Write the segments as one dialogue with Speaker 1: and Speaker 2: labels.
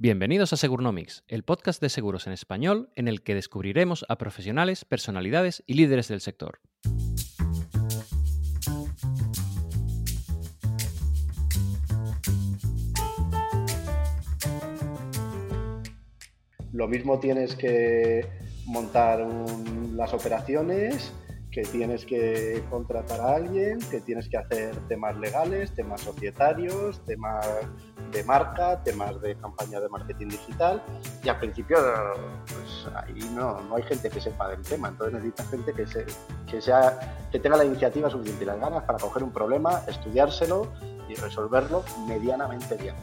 Speaker 1: Bienvenidos a Segurnomics, el podcast de seguros en español en el que descubriremos a profesionales, personalidades y líderes del sector.
Speaker 2: Lo mismo tienes que montar las operaciones, que tienes que contratar a alguien, que tienes que hacer temas legales, temas societarios, temas de marca, temas de campaña de marketing digital y al principio pues ahí no, no hay gente que sepa del tema, entonces necesitas gente que, se, que, sea, que tenga la iniciativa suficiente y las ganas para coger un problema, estudiárselo y resolverlo medianamente bien.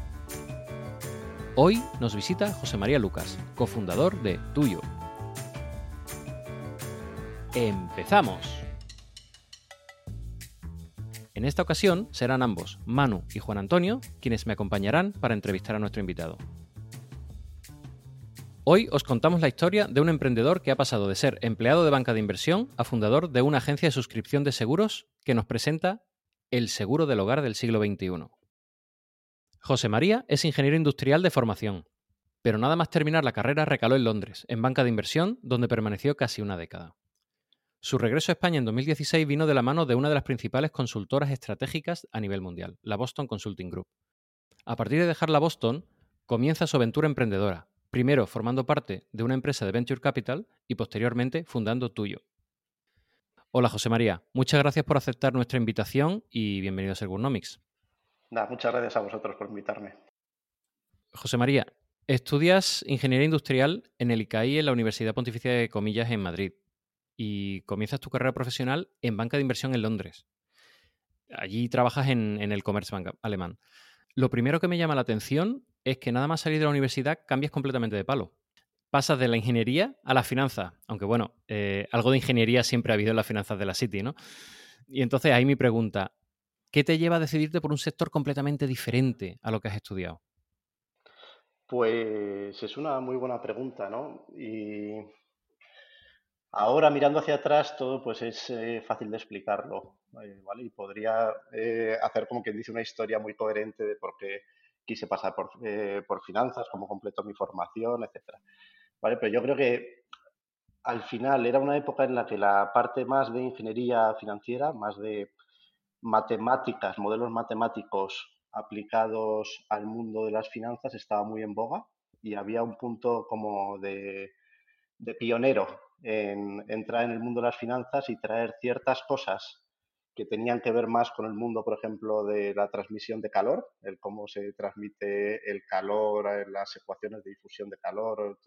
Speaker 1: Hoy nos visita José María Lucas, cofundador de Tuyo. ¡Empezamos! En esta ocasión serán ambos, Manu y Juan Antonio, quienes me acompañarán para entrevistar a nuestro invitado. Hoy os contamos la historia de un emprendedor que ha pasado de ser empleado de banca de inversión a fundador de una agencia de suscripción de seguros que nos presenta el seguro del hogar del siglo XXI. José María es ingeniero industrial de formación, pero nada más terminar la carrera recaló en Londres, en banca de inversión, donde permaneció casi una década. Su regreso a España en 2016 vino de la mano de una de las principales consultoras estratégicas a nivel mundial, la Boston Consulting Group. A partir de dejar la Boston, comienza su aventura emprendedora, primero formando parte de una empresa de Venture Capital y posteriormente fundando Tuyo. Hola José María, muchas gracias por aceptar nuestra invitación y bienvenido a Segurnomics.
Speaker 2: Nada, muchas gracias a vosotros por invitarme.
Speaker 1: José María, estudias Ingeniería Industrial en el ICAI en la Universidad Pontificia de Comillas en Madrid y comienzas tu carrera profesional en banca de inversión en Londres. Allí trabajas en, el Commerzbank alemán. Lo primero que me llama la atención es que nada más salir de la universidad cambias completamente de palo. Pasas de la ingeniería a la finanza, aunque bueno, eh, algo de ingeniería siempre ha habido en las finanzas de la City, ¿no? Y entonces ahí mi pregunta, ¿qué te lleva a decidirte por un sector completamente diferente a lo que has estudiado?
Speaker 2: Pues es una muy buena pregunta, ¿no? Y Ahora, mirando hacia atrás, todo pues es eh, fácil de explicarlo, ¿vale? Y podría eh, hacer como quien dice una historia muy coherente de por qué quise pasar por, eh, por finanzas, cómo completo mi formación, etcétera. ¿Vale? Pero yo creo que al final era una época en la que la parte más de ingeniería financiera, más de matemáticas, modelos matemáticos aplicados al mundo de las finanzas estaba muy en boga y había un punto como de, de pionero en entrar en el mundo de las finanzas y traer ciertas cosas que tenían que ver más con el mundo, por ejemplo, de la transmisión de calor, el cómo se transmite el calor, eh, las ecuaciones de difusión de calor,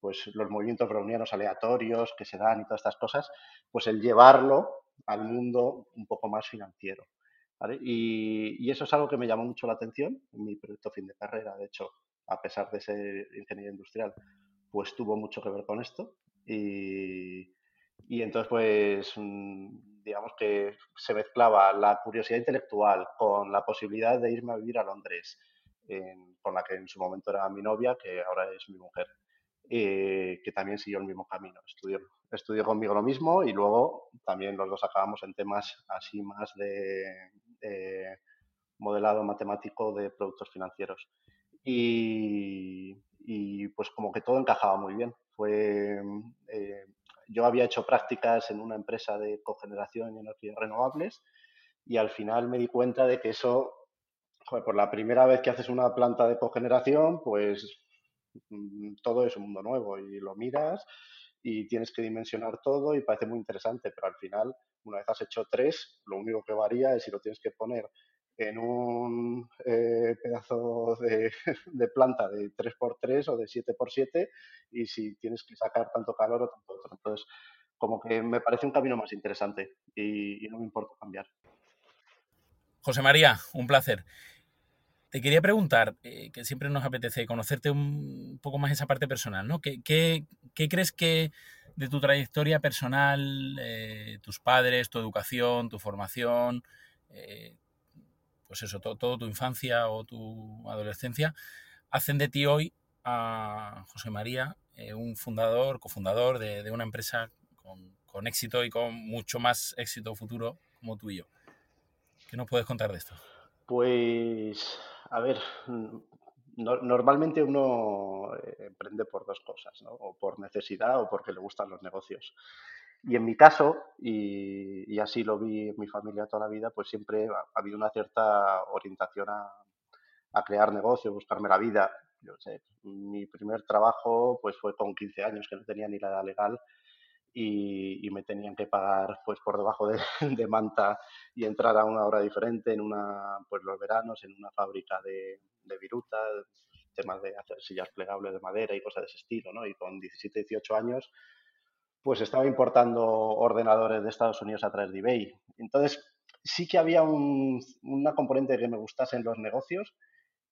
Speaker 2: pues los movimientos brownianos aleatorios que se dan y todas estas cosas, pues el llevarlo al mundo un poco más financiero. Y, y, eso es algo que me llamó mucho la atención en mi proyecto fin de carrera, de hecho, a pesar de ser ingeniero industrial, pues tuvo mucho que ver con esto y, y entonces, pues, mm, digamos que se mezclaba la curiosidad intelectual con la posibilidad de irme a vivir a Londres, con la que en su momento era mi novia, que ahora es mi mujer, eh, que también siguió el mismo camino. Estudió, estudió conmigo lo mismo y luego también los dos acabamos en temas así más de, de modelado matemático de productos financieros. Y, y pues como que todo encajaba muy bien. Fue, eh, yo había hecho prácticas en una empresa de cogeneración y energías renovables y al final me di cuenta de que eso, por la primera vez que haces una planta de cogeneración, pues mm, todo es un mundo nuevo y lo miras y tienes que dimensionar todo y parece muy interesante, pero al final, una vez has hecho tres, lo único que varía es si lo tienes que poner en un eh, pedazo de, planta de 3x3 o de 7x7 y si tienes que sacar tanto calor o tanto otro. Entonces, como que me parece un camino más interesante y, no me importa cambiar.
Speaker 3: José María, un placer. Te quería preguntar, eh, que siempre nos apetece conocerte un poco más esa parte personal, ¿no? ¿Qué, crees que de tu trayectoria personal, eh, tus padres, tu educación, tu formación, pues eso, todo, tu infancia o tu adolescencia, hacen de ti hoy a José María eh, un fundador, cofundador de, una empresa con, éxito y con mucho más éxito futuro como tú y yo. ¿Qué nos puedes contar de esto?
Speaker 2: Pues, a ver, normalmente uno eh, emprende por dos cosas, ¿no? o por necesidad o porque le gustan los negocios. Y en mi caso, y, así lo vi en mi familia toda la vida, pues siempre ha, habido una cierta orientación a, a crear negocios, buscarme la vida. Yo sé, mi primer trabajo pues fue con 15 años, que no tenía ni la edad legal, y, me tenían que pagar pues por debajo de, de, manta y entrar a una hora diferente en una pues los veranos en una fábrica de, de viruta temas de hacer sillas plegables de madera y cosas de ese estilo no y con 17 18 años pues estaba importando ordenadores de Estados Unidos a través de eBay entonces sí que había un, una componente que me gustase en los negocios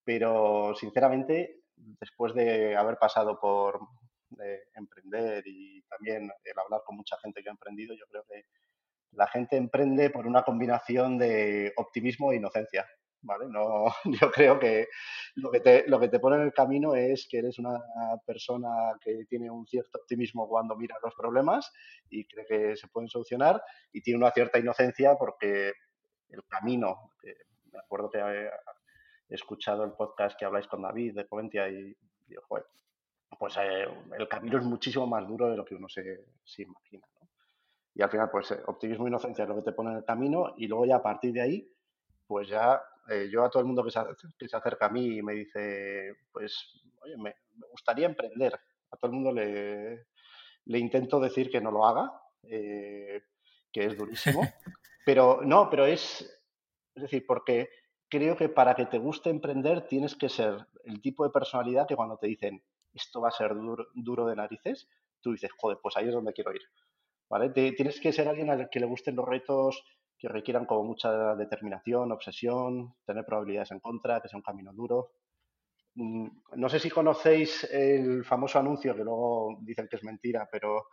Speaker 2: pero sinceramente después de haber pasado por de emprender y también el hablar con mucha gente que ha emprendido, yo creo que la gente emprende por una combinación de optimismo e inocencia. ¿Vale? No, yo creo que lo que, te, lo que te pone en el camino es que eres una persona que tiene un cierto optimismo cuando mira los problemas y cree que se pueden solucionar y tiene una cierta inocencia porque el camino, me acuerdo que he, escuchado el podcast que habláis con David de Coventia y digo, joder, pues eh, el camino es muchísimo más duro de lo que uno se, imagina. Y al final, pues eh, optimismo e inocencia es lo que te pone en el camino y luego ya a partir de ahí, pues ya eh, yo a todo el mundo que se, que se, acerca a mí y me dice, pues, oye, me, gustaría emprender. A todo el mundo le, le intento decir que no lo haga, que es durísimo. Pero no, pero es, es decir, porque creo que para que te guste emprender tienes que ser el tipo de personalidad que cuando te dicen, esto va a ser duro, de narices, tú dices, joder, pues ahí es donde quiero ir. ¿Vale? tienes que ser alguien al que le gusten los retos que requieran como mucha determinación, obsesión, tener probabilidades en contra, que sea un camino duro. Mm, no sé si conocéis el famoso anuncio, que luego dicen que es mentira, pero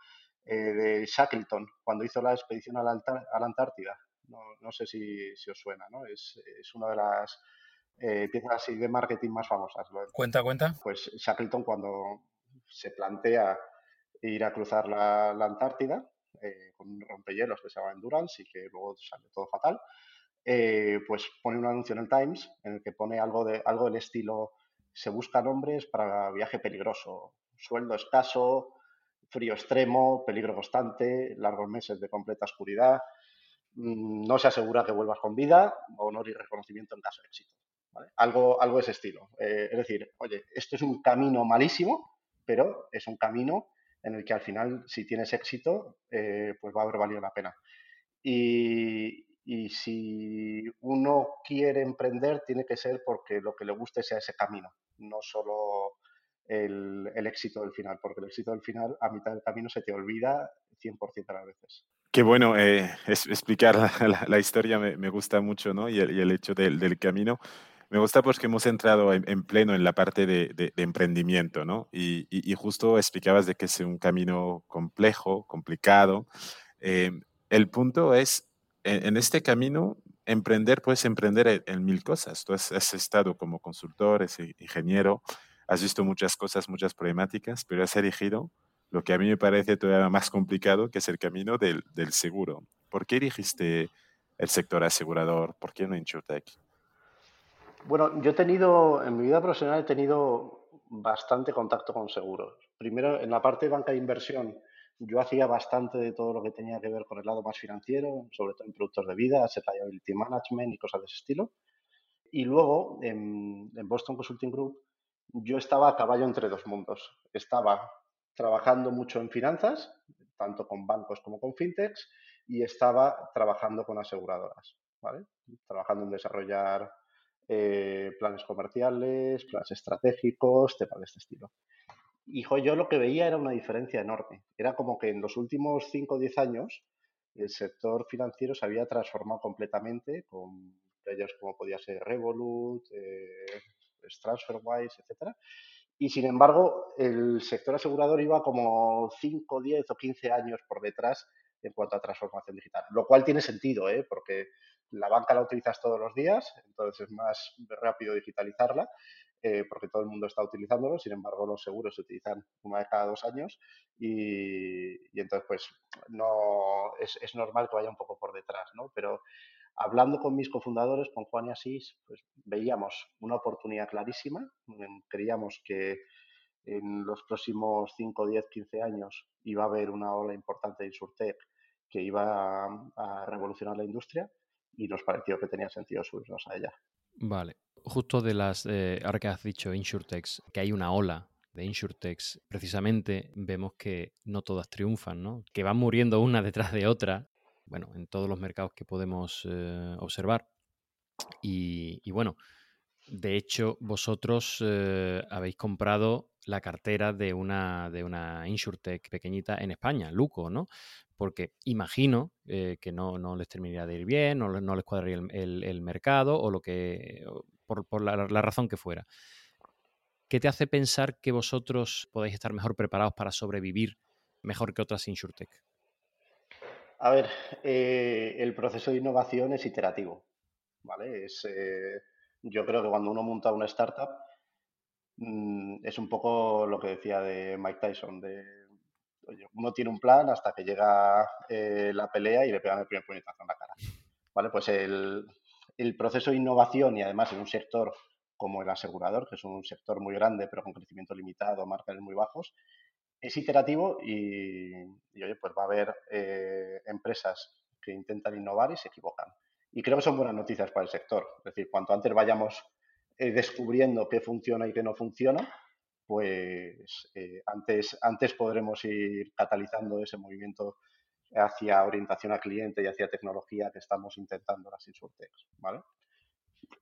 Speaker 2: eh, de Shackleton, cuando hizo la expedición a la, Antártida. No, sé si, os suena, ¿no? Es, es una de las eh, piezas de marketing más famosas.
Speaker 3: Cuenta, cuenta.
Speaker 2: Pues Shackleton cuando se plantea ir a cruzar la, Antártida eh, con un rompehielos que se llama Endurance y que luego sale todo fatal, eh, pues pone un anuncio en el Times en el que pone algo, de, algo del estilo se buscan hombres para viaje peligroso, sueldo escaso, frío extremo, peligro constante, largos meses de completa oscuridad, mm, no se asegura que vuelvas con vida, honor y reconocimiento en caso de éxito. Algo, algo de ese estilo. Eh, es decir, oye, esto es un camino malísimo, pero es un camino en el que al final, si tienes éxito, eh, pues va a haber valido la pena. Y, si uno quiere emprender, tiene que ser porque lo que le guste sea ese camino, no solo el, éxito del final, porque el éxito del final, a mitad del camino, se te olvida 100% de las veces.
Speaker 4: Qué bueno eh, explicar la, historia, me, gusta mucho, ¿no? Y el, hecho del, del camino. Me gusta porque hemos entrado en, pleno en la parte de, emprendimiento, ¿no? Y, justo explicabas de que es un camino complejo, complicado. Eh, el punto es, en, este camino, emprender, puedes emprender en, mil cosas. Tú has, estado como consultor, es ingeniero, has visto muchas cosas, muchas problemáticas, pero has elegido lo que a mí me parece todavía más complicado, que es el camino del, del seguro. ¿Por qué elegiste el sector asegurador? ¿Por qué no InsurTech?
Speaker 2: Bueno, yo he tenido, en mi vida profesional he tenido bastante contacto con seguros. Primero, en la parte de banca de inversión, yo hacía bastante de todo lo que tenía que ver con el lado más financiero, sobre todo en productos de vida, asset liability management y cosas de ese estilo. Y luego, en, en Boston Consulting Group, yo estaba a caballo entre dos mundos. Estaba trabajando mucho en finanzas, tanto con bancos como con fintechs, y estaba trabajando con aseguradoras, ¿vale? Trabajando en desarrollar eh, planes comerciales, planes estratégicos, temas de este estilo. Y yo lo que veía era una diferencia enorme. Era como que en los últimos 5 o 10 años el sector financiero se había transformado completamente con ellos como podía ser Revolut, eh, TransferWise, etcétera. Y sin embargo, el sector asegurador iba como 5, 10 o 15 años por detrás en cuanto a transformación digital. Lo cual tiene sentido, ¿eh? porque la banca la utilizas todos los días, entonces es más rápido digitalizarla, eh, porque todo el mundo está utilizándolo. Sin embargo, los seguros se utilizan una vez cada dos años y, entonces, pues, no es, normal que vaya un poco por detrás, ¿no? Pero hablando con mis cofundadores, con Juan y Asís, pues veíamos una oportunidad clarísima. Creíamos que en los próximos 5, 10, 15 años iba a haber una ola importante de Insurtech que iba a, revolucionar la industria y nos pareció que tenía sentido subirnos a ella.
Speaker 1: Vale. Justo de las, eh, ahora que has dicho Insurtechs, que hay una ola de Insurtechs, precisamente vemos que no todas triunfan, ¿no? Que van muriendo una detrás de otra, bueno, en todos los mercados que podemos eh, observar. Y, bueno, de hecho, vosotros eh, habéis comprado la cartera de una, de una InsurTech pequeñita en España, Luco, ¿no? Porque imagino eh, que no, no, les terminaría de ir bien, no, les cuadraría el, mercado o lo que, por, la, razón que fuera. ¿Qué te hace pensar que vosotros podéis estar mejor preparados para sobrevivir mejor que otras InsurTech?
Speaker 2: A ver, eh, el proceso de innovación es iterativo, ¿vale? Es, eh, yo creo que cuando uno monta una startup mm, es un poco lo que decía de Mike Tyson, de uno tiene un plan hasta que llega eh, la pelea y le pegan el primer puñetazo en la cara, ¿vale? Pues el, proceso de innovación y además en un sector como el asegurador, que es un sector muy grande pero con crecimiento limitado, márgenes muy bajos, es iterativo y, oye, pues va a haber eh, empresas que intentan innovar y se equivocan. Y creo que son buenas noticias para el sector. Es decir, cuanto antes vayamos eh, descubriendo qué funciona y qué no funciona, pues eh, antes, antes podremos ir catalizando ese movimiento hacia orientación al cliente y hacia tecnología que estamos intentando las Insurtechs. ¿vale?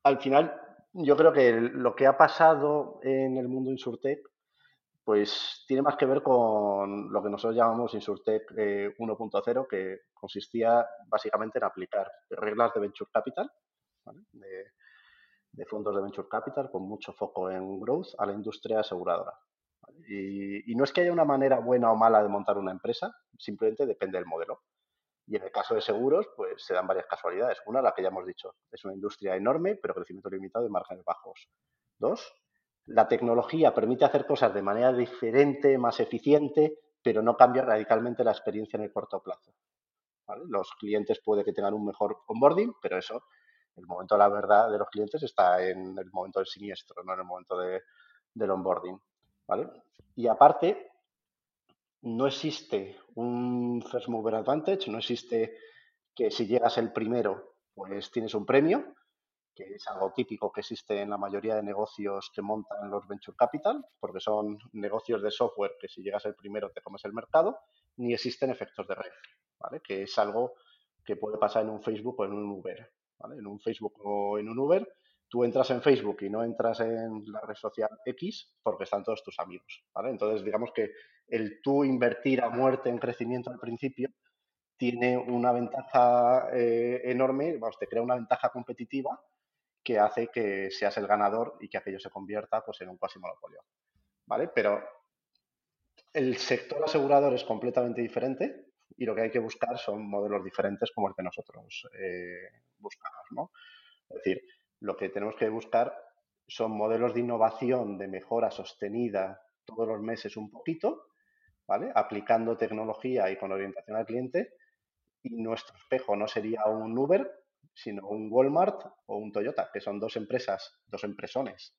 Speaker 2: Al final, yo creo que lo que ha pasado en el mundo Insurtech pues tiene más que ver con lo que nosotros llamamos Insurtech 1.0, eh, que consistía básicamente en aplicar reglas de Venture Capital, de, fondos de Venture Capital, con mucho foco en growth, a la industria aseguradora. Y, no es que haya una manera buena o mala de montar una empresa, simplemente depende del modelo. Y en el caso de seguros, pues se dan varias casualidades. Una, la que ya hemos dicho, es una industria enorme, pero crecimiento limitado y márgenes bajos. Dos, la tecnología permite hacer cosas de manera diferente, más eficiente, pero no cambia radicalmente la experiencia en el corto plazo. Los clientes puede que tengan un mejor onboarding, pero eso, el momento de la verdad de los clientes está en el momento del siniestro, no en el momento del onboarding. Y aparte, no existe un first mover advantage, no existe que si llegas el primero, pues tienes un premio, que es algo típico que existe en la mayoría de negocios que montan los venture capital, porque son negocios de software que si llegas el primero te comes el mercado, ni existen efectos de red, ¿vale? que es algo que puede pasar en un Facebook o en un Uber. En un Facebook o en un Uber, tú entras en Facebook y no entras en la red social X porque están todos tus amigos. Entonces, digamos que el tú invertir a muerte en crecimiento al principio tiene una ventaja eh, enorme, vamos, te crea una ventaja competitiva que hace que seas el ganador y que aquello se convierta pues, en un cuasi monopolio. ¿Vale? Pero el sector asegurador es completamente diferente y lo que hay que buscar son modelos diferentes como el que nosotros eh, buscamos. ¿no? Es decir, lo que tenemos que buscar son modelos de innovación, de mejora sostenida todos los meses un poquito, ¿vale? aplicando tecnología y con orientación al cliente. Y nuestro espejo no sería un Uber, sino un Walmart o un Toyota, que son dos empresas, dos empresones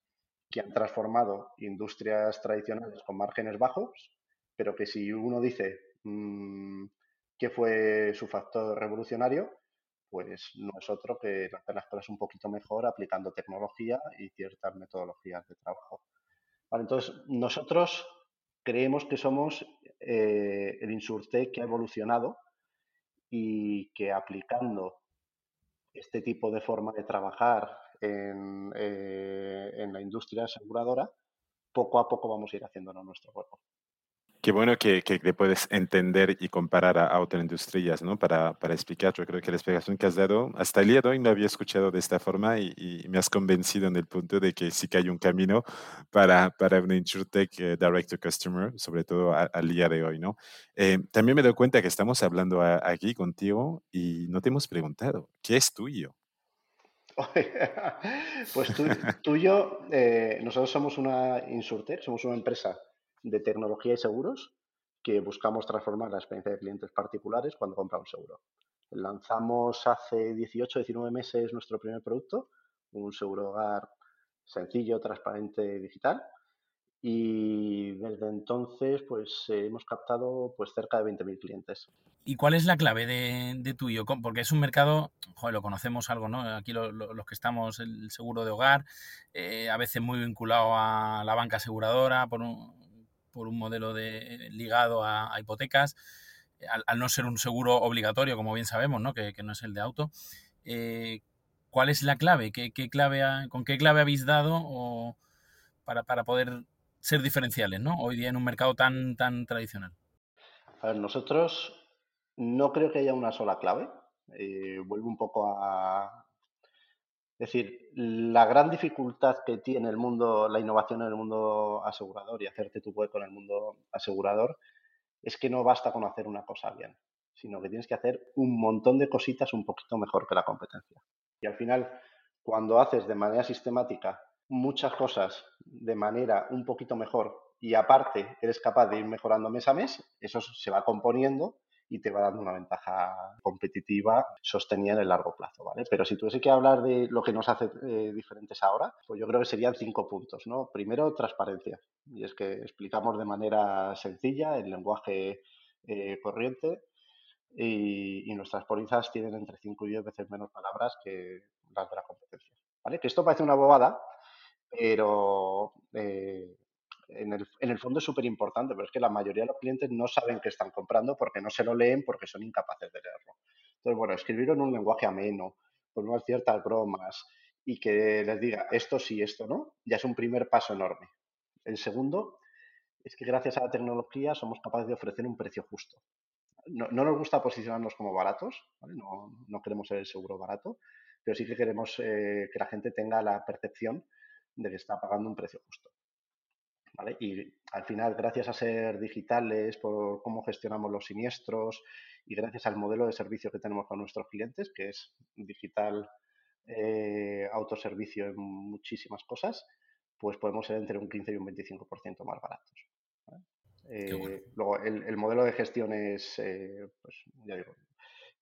Speaker 2: que han transformado industrias tradicionales con márgenes bajos, pero que si uno dice mm, qué fue su factor revolucionario, pues no es otro que hacer las cosas un poquito mejor aplicando tecnología y ciertas metodologías de trabajo. entonces, nosotros creemos que somos eh, el Insurtech que ha evolucionado y que aplicando este tipo de forma de trabajar en, eh, en la industria aseguradora, poco a poco vamos a ir haciéndonos nuestro juego.
Speaker 4: Qué bueno que, que, puedes entender y comparar a, otras industrias, ¿no? Para, para, explicar, yo creo que la explicación que has dado hasta el día de hoy no había escuchado de esta forma y, me has convencido en el punto de que sí que hay un camino para, para una InsurTech eh, Direct to Customer, sobre todo al día de hoy, ¿no? Eh, también me doy cuenta que estamos hablando aquí contigo y no te hemos preguntado, ¿qué es tuyo?
Speaker 2: pues tuyo, eh, nosotros somos una InsurTech, somos una empresa de tecnología y seguros que buscamos transformar la experiencia de clientes particulares cuando compran un seguro. Lanzamos hace 18, 19 meses nuestro primer producto, un seguro hogar sencillo, transparente, digital. Y desde entonces, pues hemos captado pues cerca de 20.000 clientes.
Speaker 3: ¿Y cuál es la clave de, tuyo? Porque es un mercado, joder, lo conocemos algo, ¿no? Aquí los que estamos, el seguro de hogar, eh, a veces muy vinculado a la banca aseguradora por un, por un modelo de, ligado a, hipotecas, al, no ser un seguro obligatorio, como bien sabemos, ¿no? Que, no es el de auto. Eh, ¿Cuál es la clave? ¿Qué, clave ¿Con qué clave habéis dado para, para poder ser diferenciales, ¿no? Hoy día en un mercado tan, tan tradicional.
Speaker 2: A ver, nosotros no creo que haya una sola clave. Eh, vuelvo un poco a. Es decir, la gran dificultad que tiene el mundo, la innovación en el mundo asegurador y hacerte tu hueco en el mundo asegurador es que no basta con hacer una cosa bien, sino que tienes que hacer un montón de cositas un poquito mejor que la competencia. Y al final, cuando haces de manera sistemática muchas cosas de manera un poquito mejor y aparte eres capaz de ir mejorando mes a mes, eso se va componiendo y te va dando una ventaja competitiva sostenida en el largo plazo, ¿vale? Pero si tuviese que hablar de lo que nos hace eh, diferentes ahora, pues yo creo que serían cinco puntos, ¿no? Primero, transparencia. Y es que explicamos de manera sencilla, el lenguaje eh, corriente, y, nuestras pólizas tienen entre 5 y 10 veces menos palabras que las de la competencia. ¿Vale? Que esto parece una bobada, pero eh, en el, fondo es súper importante, pero es que la mayoría de los clientes no saben qué están comprando porque no se lo leen porque son incapaces de leerlo. Entonces, bueno, escribirlo en un lenguaje ameno, con unas ciertas bromas y que les diga esto sí, esto no, ya es un primer paso enorme. El segundo es que gracias a la tecnología somos capaces de ofrecer un precio justo. No, no nos gusta posicionarnos como baratos, no, no, queremos ser el seguro barato, pero sí que queremos eh, que la gente tenga la percepción de que está pagando un precio justo. Y al final, gracias a ser digitales, por cómo gestionamos los siniestros y gracias al modelo de servicio que tenemos con nuestros clientes, que es digital eh, autoservicio en muchísimas cosas, pues podemos ser entre un 15 y un 25% más baratos. Eh, luego, el, modelo de gestión es, eh, pues, ya digo,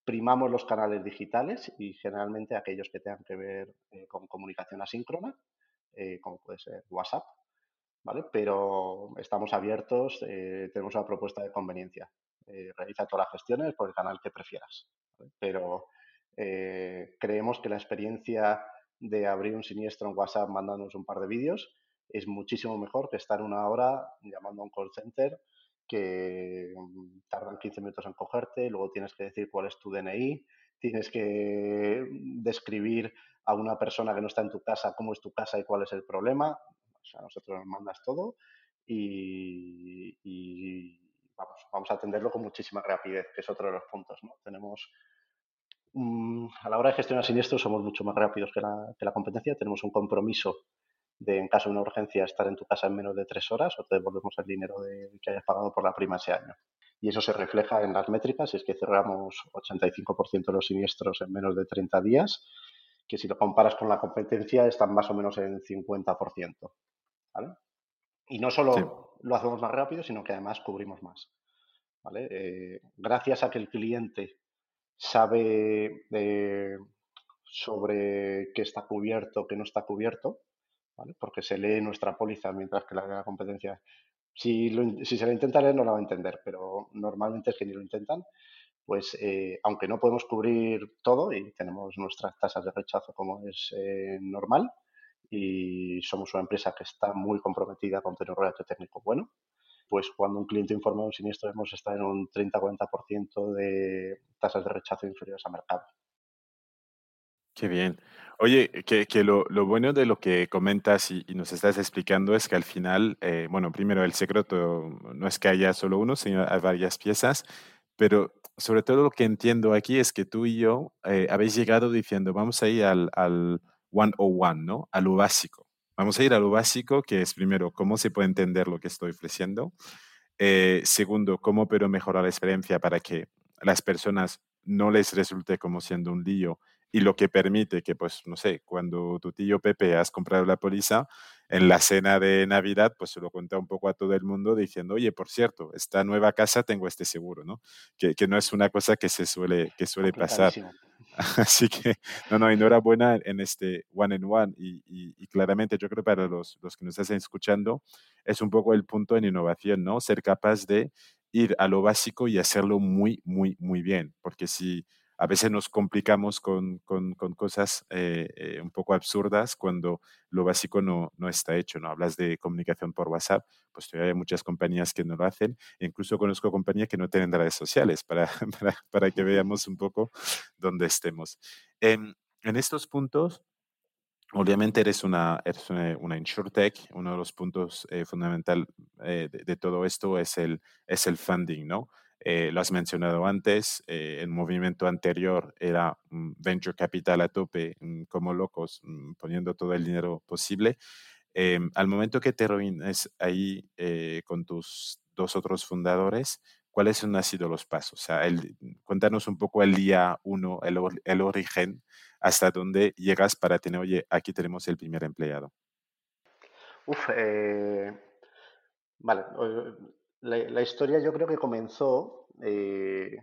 Speaker 2: primamos los canales digitales y generalmente aquellos que tengan que ver con comunicación asíncrona, como puede ser WhatsApp, ¿vale? Pero estamos abiertos, eh, tenemos una propuesta de conveniencia. Eh, realiza todas las gestiones por el canal que prefieras. Pero creemos que la experiencia de abrir un siniestro en WhatsApp mandándonos un par de vídeos es muchísimo mejor que estar una hora llamando a un call center que mm, tardan 15 minutos en cogerte, luego tienes que decir cuál es tu DNI, tienes que describir a una persona que no está en tu casa cómo es tu casa y cuál es el problema. O sea, nosotros nos mandas todo y, vamos, vamos, a atenderlo con muchísima rapidez, que es otro de los puntos. ¿no? Tenemos, mm, a la hora de gestionar siniestros somos mucho más rápidos que la, que la competencia. Tenemos un compromiso de, en caso de una urgencia, estar en tu casa en menos de tres horas o te devolvemos el dinero de, que hayas pagado por la prima ese año. Y eso se refleja en las métricas, es que cerramos 85% de los siniestros en menos de 30 días que si lo comparas con la competencia están más o menos en 50%. ¿Vale? Y no solo lo hacemos más rápido, sino que además cubrimos más. ¿vale? Eh, gracias a que el cliente sabe eh, sobre qué está cubierto, qué no está cubierto, ¿vale? porque se lee nuestra póliza mientras que la competencia, si, si se la intenta leer no la va a entender, pero normalmente es que ni lo intentan, pues eh, aunque no podemos cubrir todo y tenemos nuestras tasas de rechazo como es eh, normal y somos una empresa que está muy comprometida con tener un relato técnico bueno, pues cuando un cliente informa de un siniestro hemos estado en un 30-40% de tasas de rechazo inferiores a mercado.
Speaker 4: Qué bien. Oye, que, lo, bueno de lo que comentas y, nos estás explicando es que al final, eh, bueno, primero el secreto no es que haya solo uno, sino hay varias piezas, pero sobre todo lo que entiendo aquí es que tú y yo eh, habéis llegado diciendo, vamos a ir al, al 101, ¿no? A lo básico. Vamos a ir a lo básico, que es primero, cómo se puede entender lo que estoy ofreciendo. Eh, segundo, cómo puedo mejorar la experiencia para que las personas no les resulte como siendo un lío y lo que permite que, pues, no sé, cuando tu tío Pepe has comprado la póliza, en la cena de Navidad, pues se lo cuenta un poco a todo el mundo diciendo, oye, por cierto, esta nueva casa tengo este seguro, ¿no? Que, que no es una cosa que se suele, que suele pasar. Así que, no, no, enhorabuena en este one and one. Y, y, claramente yo creo para los, los que nos están escuchando, es un poco el punto en innovación, ¿no? Ser capaz de ir a lo básico y hacerlo muy, muy, muy bien. Porque si a veces nos complicamos con, con, con cosas eh, eh, un poco absurdas cuando lo básico no, no, está hecho. ¿no? Hablas de comunicación por WhatsApp, pues todavía hay muchas compañías que no lo hacen. E incluso conozco compañías que no tienen redes sociales para, para, para que veamos un poco dónde estemos. En, en estos puntos, Obviamente eres una, eres una, una InsurTech. Uno de los puntos eh, fundamentales eh, de, de, todo esto es el, es el funding, ¿no? Eh, lo has mencionado antes, eh, el movimiento anterior era venture capital a tope, mm, como locos, mm, poniendo todo el dinero posible. Eh, al momento que te reúnes ahí eh, con tus dos otros fundadores, ¿cuáles han sido los pasos? O sea, el, cuéntanos un poco el día uno, el, el origen, hasta dónde llegas para tener, oye, aquí tenemos el primer empleado.
Speaker 2: Uf, eh, vale. La, historia yo creo que comenzó, eh,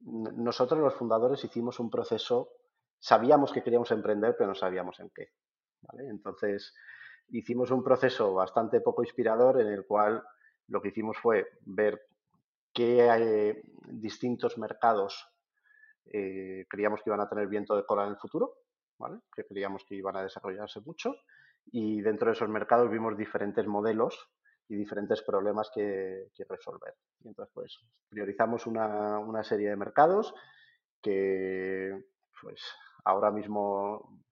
Speaker 2: nosotros los fundadores hicimos un proceso, sabíamos que queríamos emprender, pero no sabíamos en qué. Entonces, hicimos un proceso bastante poco inspirador en el cual lo que hicimos fue ver qué hay, distintos mercados eh, creíamos que iban a tener viento de cola en el futuro, ¿vale? que creíamos que iban a desarrollarse mucho, y dentro de esos mercados vimos diferentes modelos y diferentes problemas que, resolver. Y entonces, pues, priorizamos una, una, serie de mercados que, pues, ahora mismo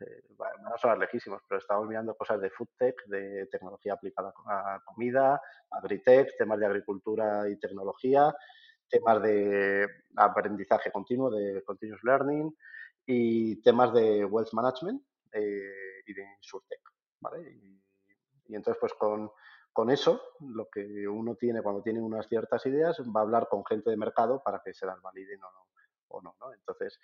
Speaker 2: eh, van a sonar lejísimos, pero estamos mirando cosas de food tech, de tecnología aplicada a comida, agritech, temas de agricultura y tecnología, temas de aprendizaje continuo, de continuous learning y temas de wealth management eh, y de insurtech, ¿vale? Y, y entonces, pues, con con eso, lo que uno tiene cuando tiene unas ciertas ideas, va a hablar con gente de mercado para que se las validen o no. O no. Entonces,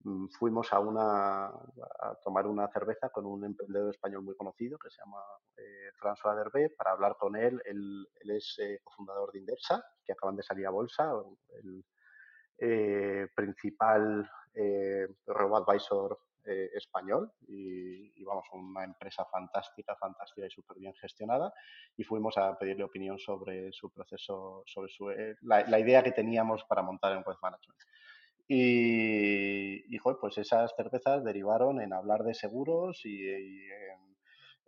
Speaker 2: mm, fuimos a, una, a tomar una cerveza con un emprendedor español muy conocido que se llama eh, François Derbe para hablar con él. Él, es eh, cofundador de Indersa, que acaban de salir a bolsa, el eh, principal eh, robo-advisor eh, español y, vamos, una empresa fantástica, fantástica y súper bien gestionada y fuimos a pedirle opinión sobre su proceso, sobre su, eh, la, la, idea que teníamos para montar en Web Management. Y, y pues esas cervezas derivaron en hablar de seguros y,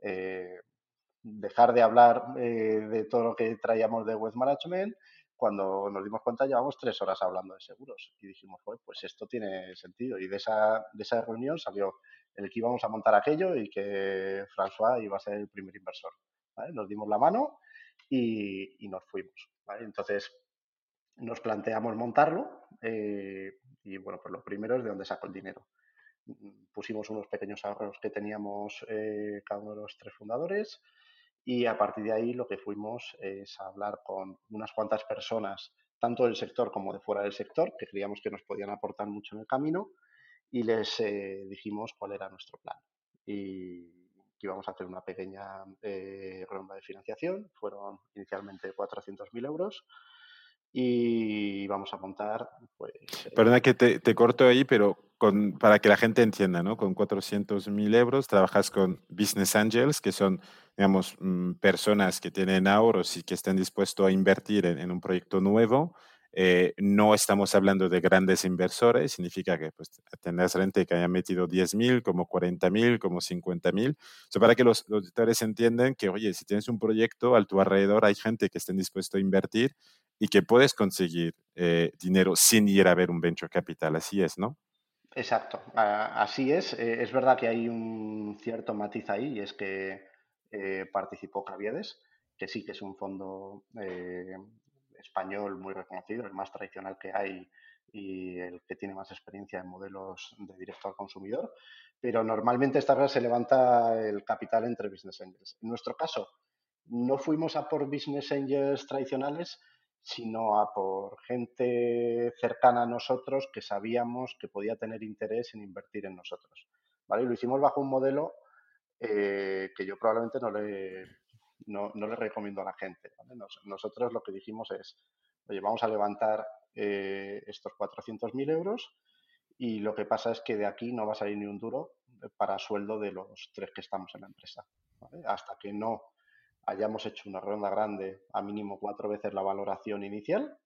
Speaker 2: eh, dejar de hablar de todo lo que traíamos de Web Management cuando nos dimos cuenta llevamos tres horas hablando de seguros y dijimos, pues esto tiene sentido. Y de esa, de esa reunión salió el que íbamos a montar aquello y que François iba a ser el primer inversor. ¿vale? Nos dimos la mano y, y nos fuimos. ¿vale? Entonces nos planteamos montarlo eh, y bueno, pues lo primero es de dónde saco el dinero. Pusimos unos pequeños ahorros que teníamos eh, cada uno de los tres fundadores y a partir de ahí lo que fuimos es hablar con unas cuantas personas, tanto del sector como de fuera del sector, que creíamos que nos podían aportar mucho en el camino, y les eh, dijimos cuál era nuestro plan. Y que íbamos a hacer una pequeña eh, ronda de financiación, fueron inicialmente 400.000 euros, y vamos a montar, pues...
Speaker 4: Perdona que te, te corto ahí, pero con, para que la gente entienda, ¿no? Con 400.000 euros trabajas con Business Angels, que son, digamos, mm, personas que tienen ahorros y que están dispuestos a invertir en, en un proyecto nuevo. Eh, no estamos hablando de grandes inversores, significa que pues, tendrás gente que haya metido 10.000, como 40.000, como 50.000. O sea, para que los auditores entiendan que, oye, si tienes un proyecto, a tu alrededor hay gente que estén dispuesto a invertir y que puedes conseguir eh, dinero sin ir a ver un venture capital. Así es, ¿no?
Speaker 2: Exacto, así es. Eh, es verdad que hay un cierto matiz ahí y es que eh, participó Caviedes, que sí que es un fondo eh, español muy reconocido, el más tradicional que hay y el que tiene más experiencia en modelos de directo al consumidor, pero normalmente esta vez se levanta el capital entre business angels. En nuestro caso, no fuimos a por business angels tradicionales, sino a por gente cercana a nosotros que sabíamos que podía tener interés en invertir en nosotros. ¿vale? Lo hicimos bajo un modelo eh, que yo probablemente no le, no, le recomiendo a la gente. nosotros lo que dijimos es, oye, vamos a levantar eh, estos 400.000 euros y lo que pasa es que de aquí no va a salir ni un duro para sueldo de los tres que estamos en la empresa. Hasta que no hayamos hecho una ronda grande a mínimo cuatro veces la valoración inicial,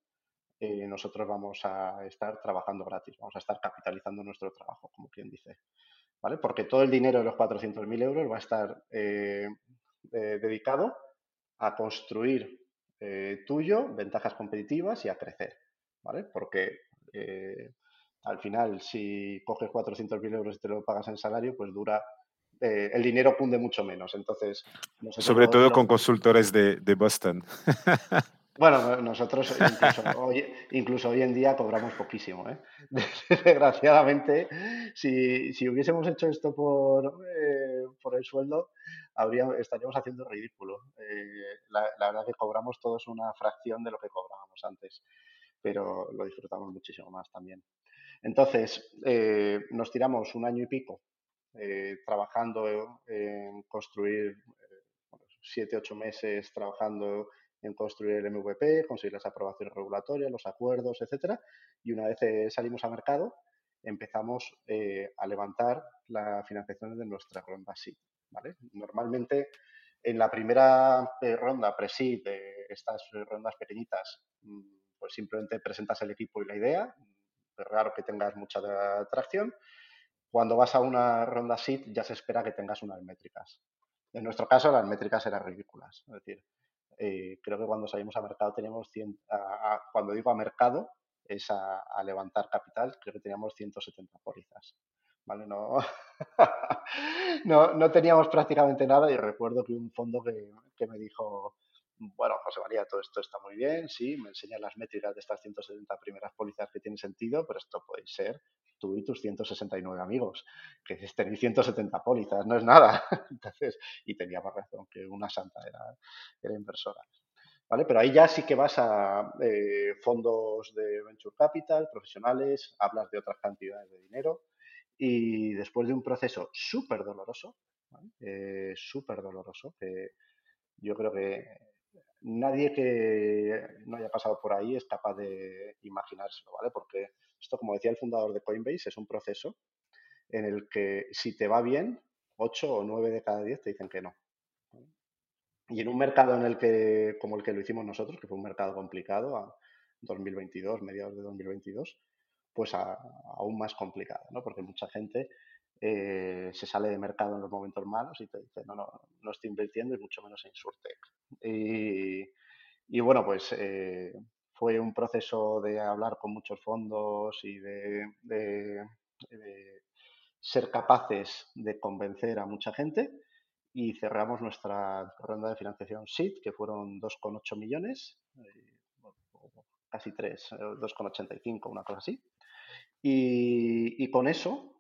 Speaker 2: eh, nosotros vamos a estar trabajando gratis, vamos a estar capitalizando nuestro trabajo, como quien dice. ¿Vale? Porque todo el dinero de los 400.000 euros va a estar eh, eh, dedicado a construir tuyo ventajas competitivas y a crecer. ¿vale? Porque al final, si coges 400.000 euros y te lo pagas en salario, pues dura el dinero cunde mucho menos. Entonces,
Speaker 4: sobre todo con consultores de, de Boston.
Speaker 2: Bueno, nosotros incluso hoy, en día cobramos poquísimo. ¿eh? Desgraciadamente, si, hubiésemos hecho esto por, eh, por el sueldo, estaríamos haciendo ridículo. Eh, la, verdad que cobramos todos una fracción de lo que cobrábamos antes, pero lo disfrutamos muchísimo más también. Entonces, nos tiramos un año y pico trabajando en construir, siete, ocho meses trabajando en construir el MVP, conseguir las aprobaciones regulatorias, los acuerdos, etcétera. Y una vez eh, salimos a mercado, empezamos eh, a levantar la financiación de nuestra ronda SID. ¿vale? Normalmente, en la primera eh, ronda pre-SID, de estas rondas pequeñitas, mm, pues simplemente presentas el equipo y la idea. Es raro que tengas mucha atracción. Cuando vas a una ronda SID, ya se espera que tengas unas métricas. En nuestro caso, las métricas eran ridículas. Es decir, eh, creo que cuando salimos a mercado teníamos, 100, cuando digo a mercado, es a, levantar capital, creo que teníamos 170 pólizas. ¿Vale? No, no, no, teníamos prácticamente nada y recuerdo que un fondo que, que me dijo, bueno, José María, todo esto está muy bien, sí, me enseñan las métricas de estas 170 primeras pólizas que tiene sentido, pero esto puede ser tú y tus 169 amigos, que tenéis 170 pólizas, no es nada. Entonces, y tenía más razón que una santa era, inversora. ¿Vale? Pero ahí ya sí que vas a eh, fondos de venture capital, profesionales, hablas de otras cantidades de dinero y después de un proceso súper doloroso, eh, súper doloroso, que yo creo que nadie que no haya pasado por ahí es capaz de imaginárselo, ¿vale? Porque esto, como decía el fundador de Coinbase, es un proceso en el que si te va bien, 8 o 9 de cada 10 te dicen que no. Y en un mercado en el que, como el que lo hicimos nosotros, que fue un mercado complicado, a 2022, mediados de 2022, pues aún más complicado, ¿no? Porque mucha gente eh, se sale de mercado en los momentos malos y te dice, no, no, no estoy invirtiendo y mucho menos en Surtec. Y, bueno, pues eh, fue un proceso de hablar con muchos fondos y de, ser capaces de convencer a mucha gente y cerramos nuestra ronda de financiación SID, que fueron 2,8 millones, eh, casi 3, 2,85, una cosa así. Y, y, con eso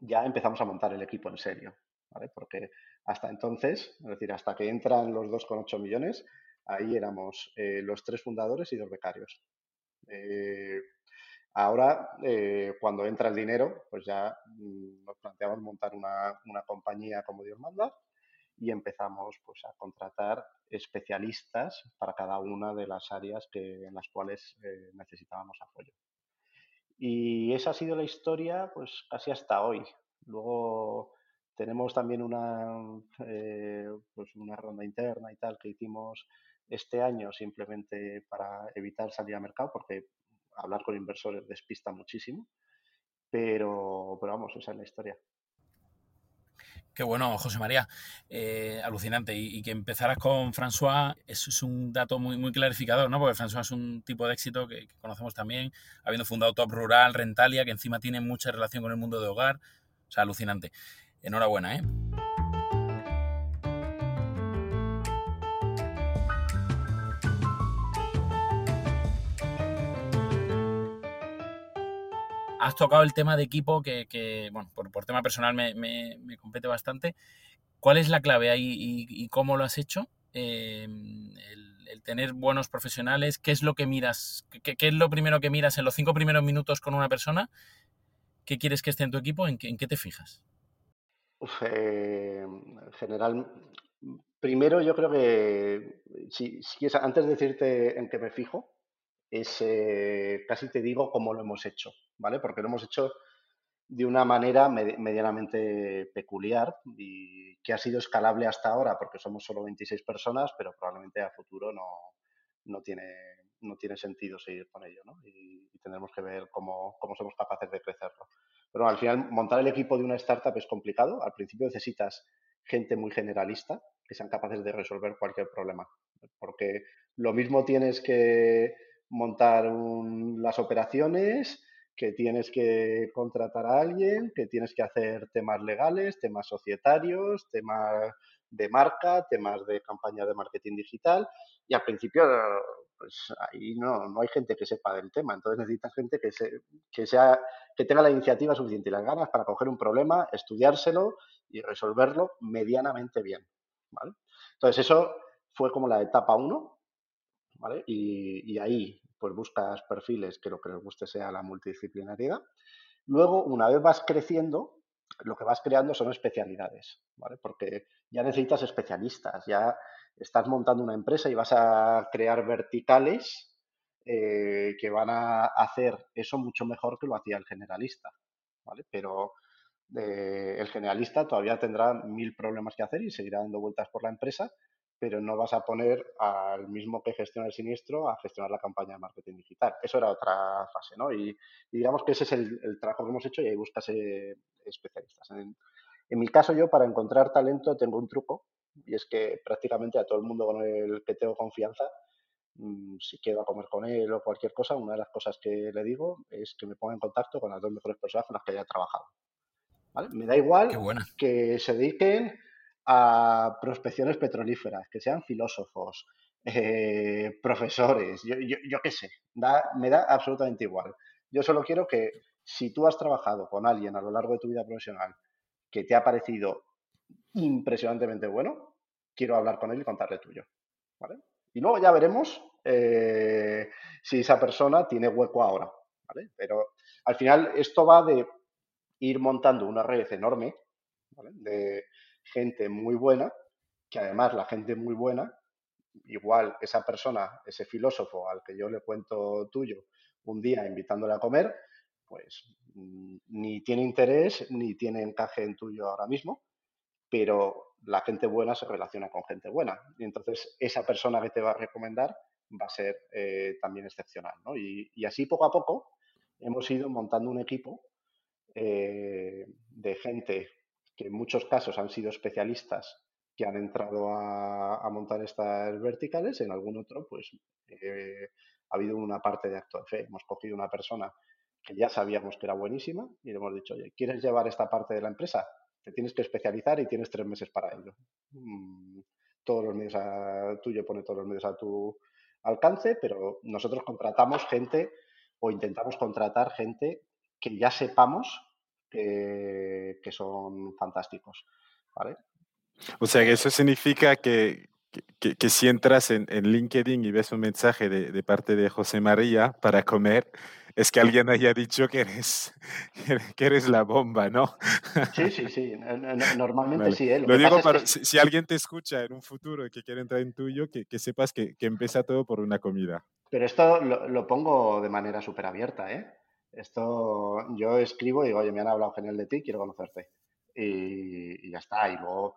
Speaker 2: ya empezamos a montar el equipo en serio, ¿vale? Porque hasta entonces, es decir, hasta que entran los 2,8 millones, ahí éramos eh, los tres fundadores y dos becarios. Eh, ahora, eh, cuando entra el dinero, pues ya mm, nos planteamos montar una, compañía como Dios manda y empezamos pues, a contratar especialistas para cada una de las áreas en las cuales necesitábamos apoyo. Y esa ha sido la historia pues casi hasta hoy. Luego tenemos también una, eh, pues una ronda interna y tal que hicimos este año simplemente para evitar salir a mercado porque hablar con inversores despista muchísimo. Pero, pero vamos, esa es la historia.
Speaker 3: Qué bueno, José María. Eh, alucinante. Y, que empezaras con François es, es, un dato muy, muy clarificador, ¿no? Porque François es un tipo de éxito que, conocemos también, habiendo fundado Top Rural, Rentalia, que encima tiene mucha relación con el mundo de hogar. O sea, alucinante. Enhorabuena, ¿eh? Has tocado el tema de equipo que, bueno, por, tema personal me, compete bastante. ¿Cuál es la clave ahí y, cómo lo has hecho? Eh, el, tener buenos profesionales, ¿qué es lo que miras? ¿Qué, es lo primero que miras en los cinco primeros minutos con una persona? ¿Qué quieres que esté en tu equipo? ¿En qué, te fijas?
Speaker 2: Eh, en general, primero yo creo que si, antes de decirte en qué me fijo, es eh, casi te digo cómo lo hemos hecho, ¿vale? Porque lo hemos hecho de una manera medianamente peculiar y que ha sido escalable hasta ahora porque somos solo 26 personas, pero probablemente a futuro no, no tiene, no tiene sentido seguir con ello, ¿no? Y, tendremos que ver cómo, cómo, somos capaces de crecerlo. Pero al final, montar el equipo de una startup es complicado. Al principio necesitas gente muy generalista que sean capaces de resolver cualquier problema. Porque lo mismo tienes que montar las operaciones, que tienes que contratar a alguien, que tienes que hacer temas legales, temas societarios, temas de marca, temas de campaña de marketing digital. Y al principio, pues ahí no, no hay gente que sepa del tema. Entonces necesitas gente que, se, que, sea, que tenga la iniciativa suficiente y las ganas para coger un problema, estudiárselo y resolverlo medianamente bien. ¿vale? Entonces eso fue como la etapa 1. ¿Vale? Y, y ahí pues buscas perfiles que lo que les guste sea la multidisciplinariedad. Luego, una vez vas creciendo, lo que vas creando son especialidades, ¿vale? Porque ya necesitas especialistas, ya estás montando una empresa y vas a crear verticales eh, que van a hacer eso mucho mejor que lo hacía el generalista, ¿vale? Pero eh, el generalista todavía tendrá mil problemas que hacer y seguirá dando vueltas por la empresa, pero no vas a poner al mismo que gestiona el siniestro a gestionar la campaña de marketing digital. Eso era otra fase, ¿no? Y, digamos que ese es el, trabajo que hemos hecho y ahí buscas eh, especialistas. En, mi caso, yo para encontrar talento tengo un truco y es que prácticamente a todo el mundo con el que tengo confianza, mm, si quiero a comer con él o cualquier cosa, una de las cosas que le digo es que me ponga en contacto con las dos mejores personas con las que haya trabajado. Me da igual que se dediquen a prospecciones petrolíferas, que sean filósofos, eh, profesores, yo, yo, qué sé, me da absolutamente igual. Yo solo quiero que si tú has trabajado con alguien a lo largo de tu vida profesional que te ha parecido impresionantemente bueno, quiero hablar con él y contarle tuyo. ¿vale? Y luego ya veremos eh, si esa persona tiene hueco ahora. ¿vale? Pero al final esto va de ir montando una red enorme ¿vale? de, gente muy buena, que además la gente muy buena, igual esa persona, ese filósofo al que yo le cuento tuyo un día invitándole a comer, pues mm, ni tiene interés ni tiene encaje en tuyo ahora mismo, pero la gente buena se relaciona con gente buena. Y entonces esa persona que te va a recomendar va a ser eh, también excepcional. Y, así poco a poco hemos ido montando un equipo eh, de gente que en muchos casos han sido especialistas que han entrado a, montar estas verticales, en algún otro, pues eh, ha habido una parte de acto de fe. Hemos cogido una persona que ya sabíamos que era buenísima y le hemos dicho, oye, ¿quieres llevar esta parte de la empresa? Te tienes que especializar y tienes tres meses para ello. Mm, todos los medios a, tuyo pone todos los medios a tu alcance, pero nosotros contratamos gente o intentamos contratar gente que ya sepamos que, son fantásticos. ¿vale?
Speaker 4: O sea, que eso significa que, que, si entras en, en, LinkedIn y ves un mensaje de, de, parte de José María para comer, es que alguien haya dicho que eres, que eres la bomba, ¿no?
Speaker 2: Sí, sí, sí. Normalmente sí. ¿eh?
Speaker 4: Lo, digo para, si, alguien te escucha en un futuro y que quiere entrar en tuyo, que, que sepas que, que, empieza todo por una comida.
Speaker 2: Pero esto lo, lo pongo de manera súper abierta, ¿eh? Esto yo escribo y digo, oye, me han hablado genial de ti, quiero conocerte. Y, ya está. Y luego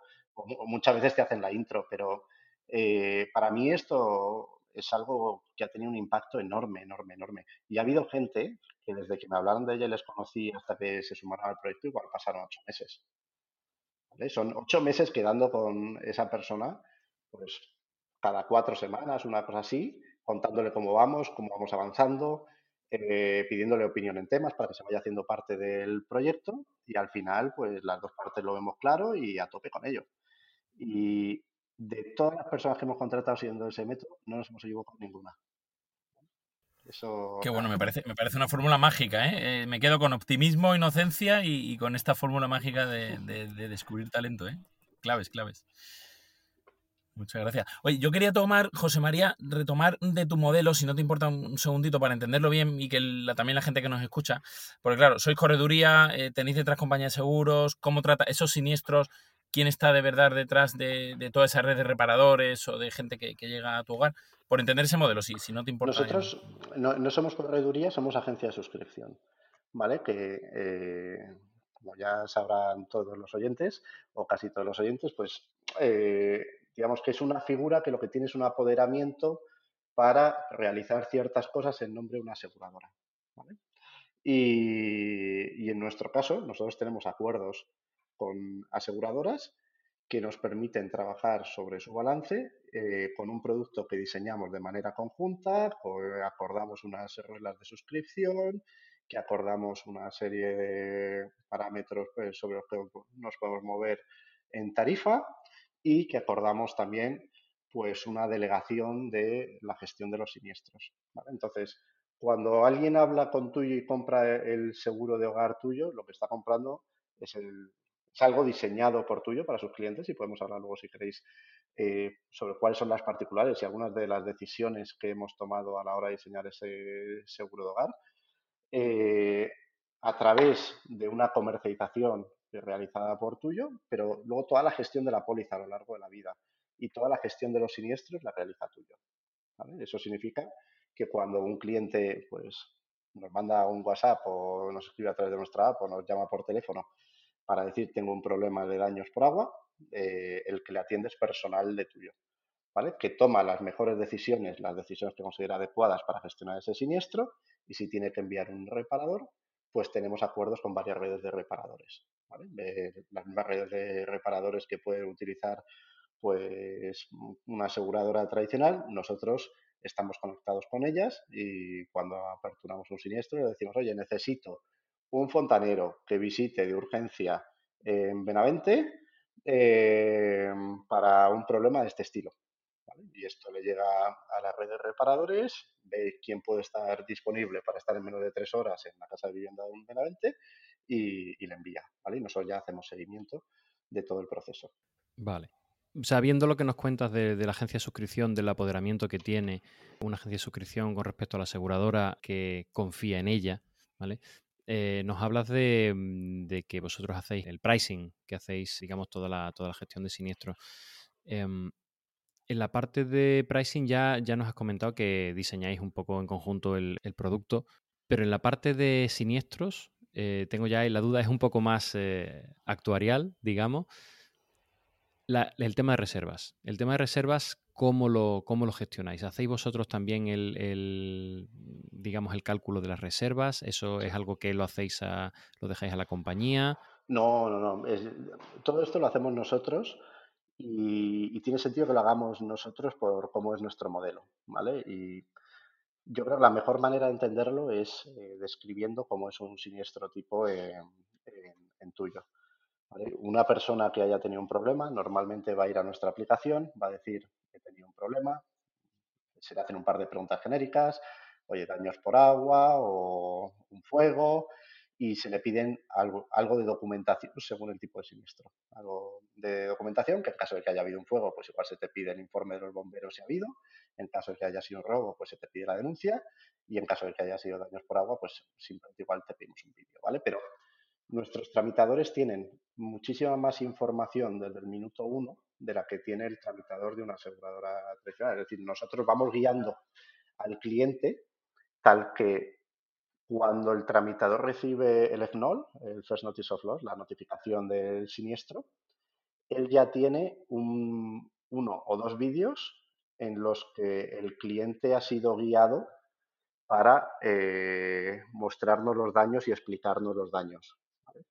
Speaker 2: muchas veces te hacen la intro, pero eh, para mí esto es algo que ha tenido un impacto enorme, enorme, enorme. Y ha habido gente que desde que me hablaron de ella y les conocí hasta que se sumaron al proyecto, igual pasaron ocho meses. Son ocho meses quedando con esa persona, pues cada cuatro semanas, una cosa así, contándole cómo vamos, cómo vamos avanzando, eh, pidiéndole opinión en temas para que se vaya haciendo parte del proyecto y al final pues las dos partes lo vemos claro y a tope con ello. Y de todas las personas que hemos contratado siguiendo ese método, no nos hemos equivocado ninguna.
Speaker 3: Eso... Qué bueno, me parece, me parece una fórmula mágica. ¿eh? Eh, me quedo con optimismo, inocencia y, con esta fórmula mágica de, descubrir talento. ¿eh? Claves, claves. Muchas gracias. Oye, yo quería tomar, José María, retomar de tu modelo, si no te importa un segundito para entenderlo bien y que también la gente que nos escucha, porque claro, sois correduría, eh, tenéis detrás compañías de seguros, ¿cómo trata esos siniestros? ¿Quién está de verdad detrás de, toda esa red de reparadores o de gente que, llega a tu hogar? Por entender ese modelo, si, si no te importa.
Speaker 2: Nosotros no, somos correduría, somos agencia de suscripción, ¿vale? Que eh, como ya sabrán todos los oyentes, o casi todos los oyentes, pues eh, digamos que es una figura que lo que tiene es un apoderamiento para realizar ciertas cosas en nombre de una aseguradora. Y, en nuestro caso, nosotros tenemos acuerdos con aseguradoras que nos permiten trabajar sobre su balance eh, con un producto que diseñamos de manera conjunta, acordamos unas reglas de suscripción, que acordamos una serie de parámetros pues, sobre los que nos podemos mover en tarifa y que acordamos también pues una delegación de la gestión de los siniestros. Entonces, cuando alguien habla con tuyo y compra el seguro de hogar tuyo, lo que está comprando es, el, algo diseñado por tuyo para sus clientes y podemos hablar luego, si queréis, eh, sobre cuáles son las particulares y algunas de las decisiones que hemos tomado a la hora de diseñar ese seguro de hogar. Eh, a través de una comercialización realizada por tuyo, pero luego toda la gestión de la póliza a lo largo de la vida y toda la gestión de los siniestros la realiza tuyo. Eso significa que cuando un cliente pues, nos manda un WhatsApp o nos escribe a través de nuestra app o nos llama por teléfono para decir tengo un problema de daños por agua, eh, el que le atiende es personal de tuyo, ¿vale? que toma las mejores decisiones, las decisiones que considera adecuadas para gestionar ese siniestro y si tiene que enviar un reparador, pues tenemos acuerdos con varias redes de reparadores. las mismas redes de reparadores que puede utilizar pues una aseguradora tradicional, nosotros estamos conectados con ellas y cuando aperturamos un siniestro le decimos, oye, necesito un fontanero que visite de urgencia en Benavente eh, para un problema de este estilo. Y esto le llega a la red de reparadores, ve quién puede estar disponible para estar en menos de tres horas en la casa de vivienda de un Benavente y, le envía. ¿vale? Y nosotros ya hacemos seguimiento de todo el proceso.
Speaker 1: Vale. Sabiendo lo que nos cuentas de, la agencia de suscripción, del apoderamiento que tiene una agencia de suscripción con respecto a la aseguradora que confía en ella, ¿vale? Eh, nos hablas de, de, que vosotros hacéis el pricing, que hacéis, digamos, toda la, toda la gestión de siniestros. Em, en la parte de pricing ya, ya nos has comentado que diseñáis un poco en conjunto el, producto, pero en la parte de siniestros, eh, tengo ya la duda, es un poco más eh, actuarial, digamos. el tema de reservas. El tema de reservas, ¿cómo lo, cómo lo gestionáis? ¿Hacéis vosotros también el, digamos, el cálculo de las reservas? ¿Eso es algo que lo hacéis a, lo dejáis a la compañía?
Speaker 2: No, no, no. todo esto lo hacemos nosotros y, tiene sentido que lo hagamos nosotros por cómo es nuestro modelo, ¿vale? Y yo creo que la mejor manera de entenderlo es eh, describiendo cómo es un siniestro tipo en, tuyo. Una persona que haya tenido un problema normalmente va a ir a nuestra aplicación, va a decir que he tenido un problema, se le hacen un par de preguntas genéricas, oye, daños por agua o un fuego, y se le piden algo, algo de documentación según el tipo de siniestro. Algo de documentación, que en caso de que haya habido un fuego, pues igual se te pide el informe de los bomberos si ha habido, en caso de que haya sido un robo, pues se te pide la denuncia, y en caso de que haya sido daños por agua, pues simplemente igual te pedimos un vídeo, ¿vale? Pero nuestros tramitadores tienen muchísima más información desde el minuto uno de la que tiene el tramitador de una aseguradora tradicional. Es decir, nosotros vamos guiando al cliente tal que cuando el tramitador recibe el FNOL, el First Notice of Loss, la notificación del siniestro, él ya tiene un, uno o dos vídeos en los que el cliente ha sido guiado para eh, mostrarnos los daños y explicarnos los daños.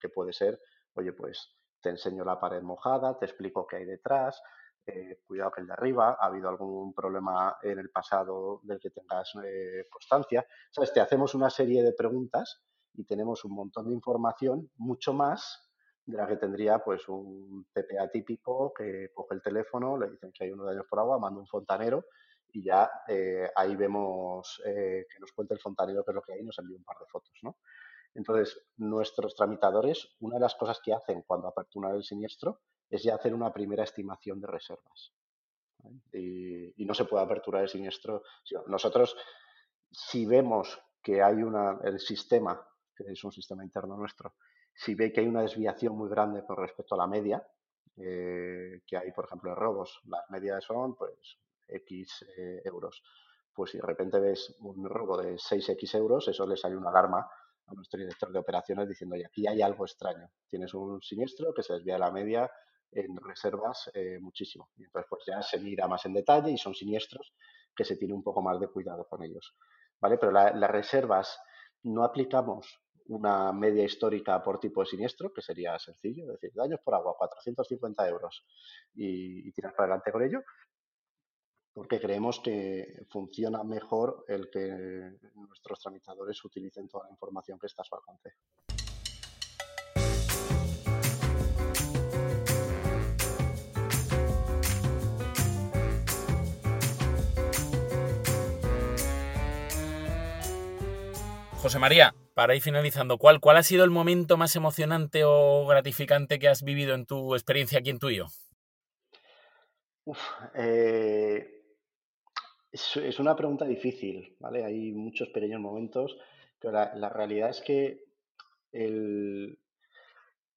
Speaker 2: Que puede ser, oye, pues te enseño la pared mojada, te explico qué hay detrás, eh, cuidado que el de arriba, ha habido algún problema en el pasado del que tengas eh, constancia. ¿Sabes? Te hacemos una serie de preguntas y tenemos un montón de información, mucho más de la que tendría pues un TPA típico que coge el teléfono, le dicen que hay unos daños por agua, manda un fontanero y ya eh, ahí vemos que nos cuente el fontanero qué es lo que hay y nos envía un par de fotos, ¿no? Entonces, nuestros tramitadores, una de las cosas que hacen cuando aperturan el siniestro es ya hacer una primera estimación de reservas. Y, no se puede aperturar el siniestro. Nosotros, si vemos que hay una, el sistema, que es un sistema interno nuestro, si ve que hay una desviación muy grande con respecto a la media, eh, que hay, por ejemplo, de robos, las medias son pues X eh, euros. Pues si de repente ves un robo de 6X euros, eso le sale una alarma a nuestro director de operaciones diciendo, oye, aquí hay algo extraño. Tienes un siniestro que se desvía de la media en reservas eh, muchísimo. Y entonces, pues ya se mira más en detalle y son siniestros que se tiene un poco más de cuidado con ellos. ¿Vale? Pero las reservas no aplicamos una media histórica por tipo de siniestro, que sería sencillo, decir, daños por agua, 450 euros y, y tiras para adelante con ello, porque creemos que funciona mejor el que nuestros tramitadores utilicen toda la información que está a su alcance.
Speaker 3: José María, para ir finalizando, ¿cuál, ¿cuál ha sido el momento más emocionante o gratificante que has vivido en tu experiencia aquí en Tuyo?
Speaker 2: Eh, es, una pregunta difícil, ¿vale? Hay muchos pequeños momentos, pero la, realidad es que el,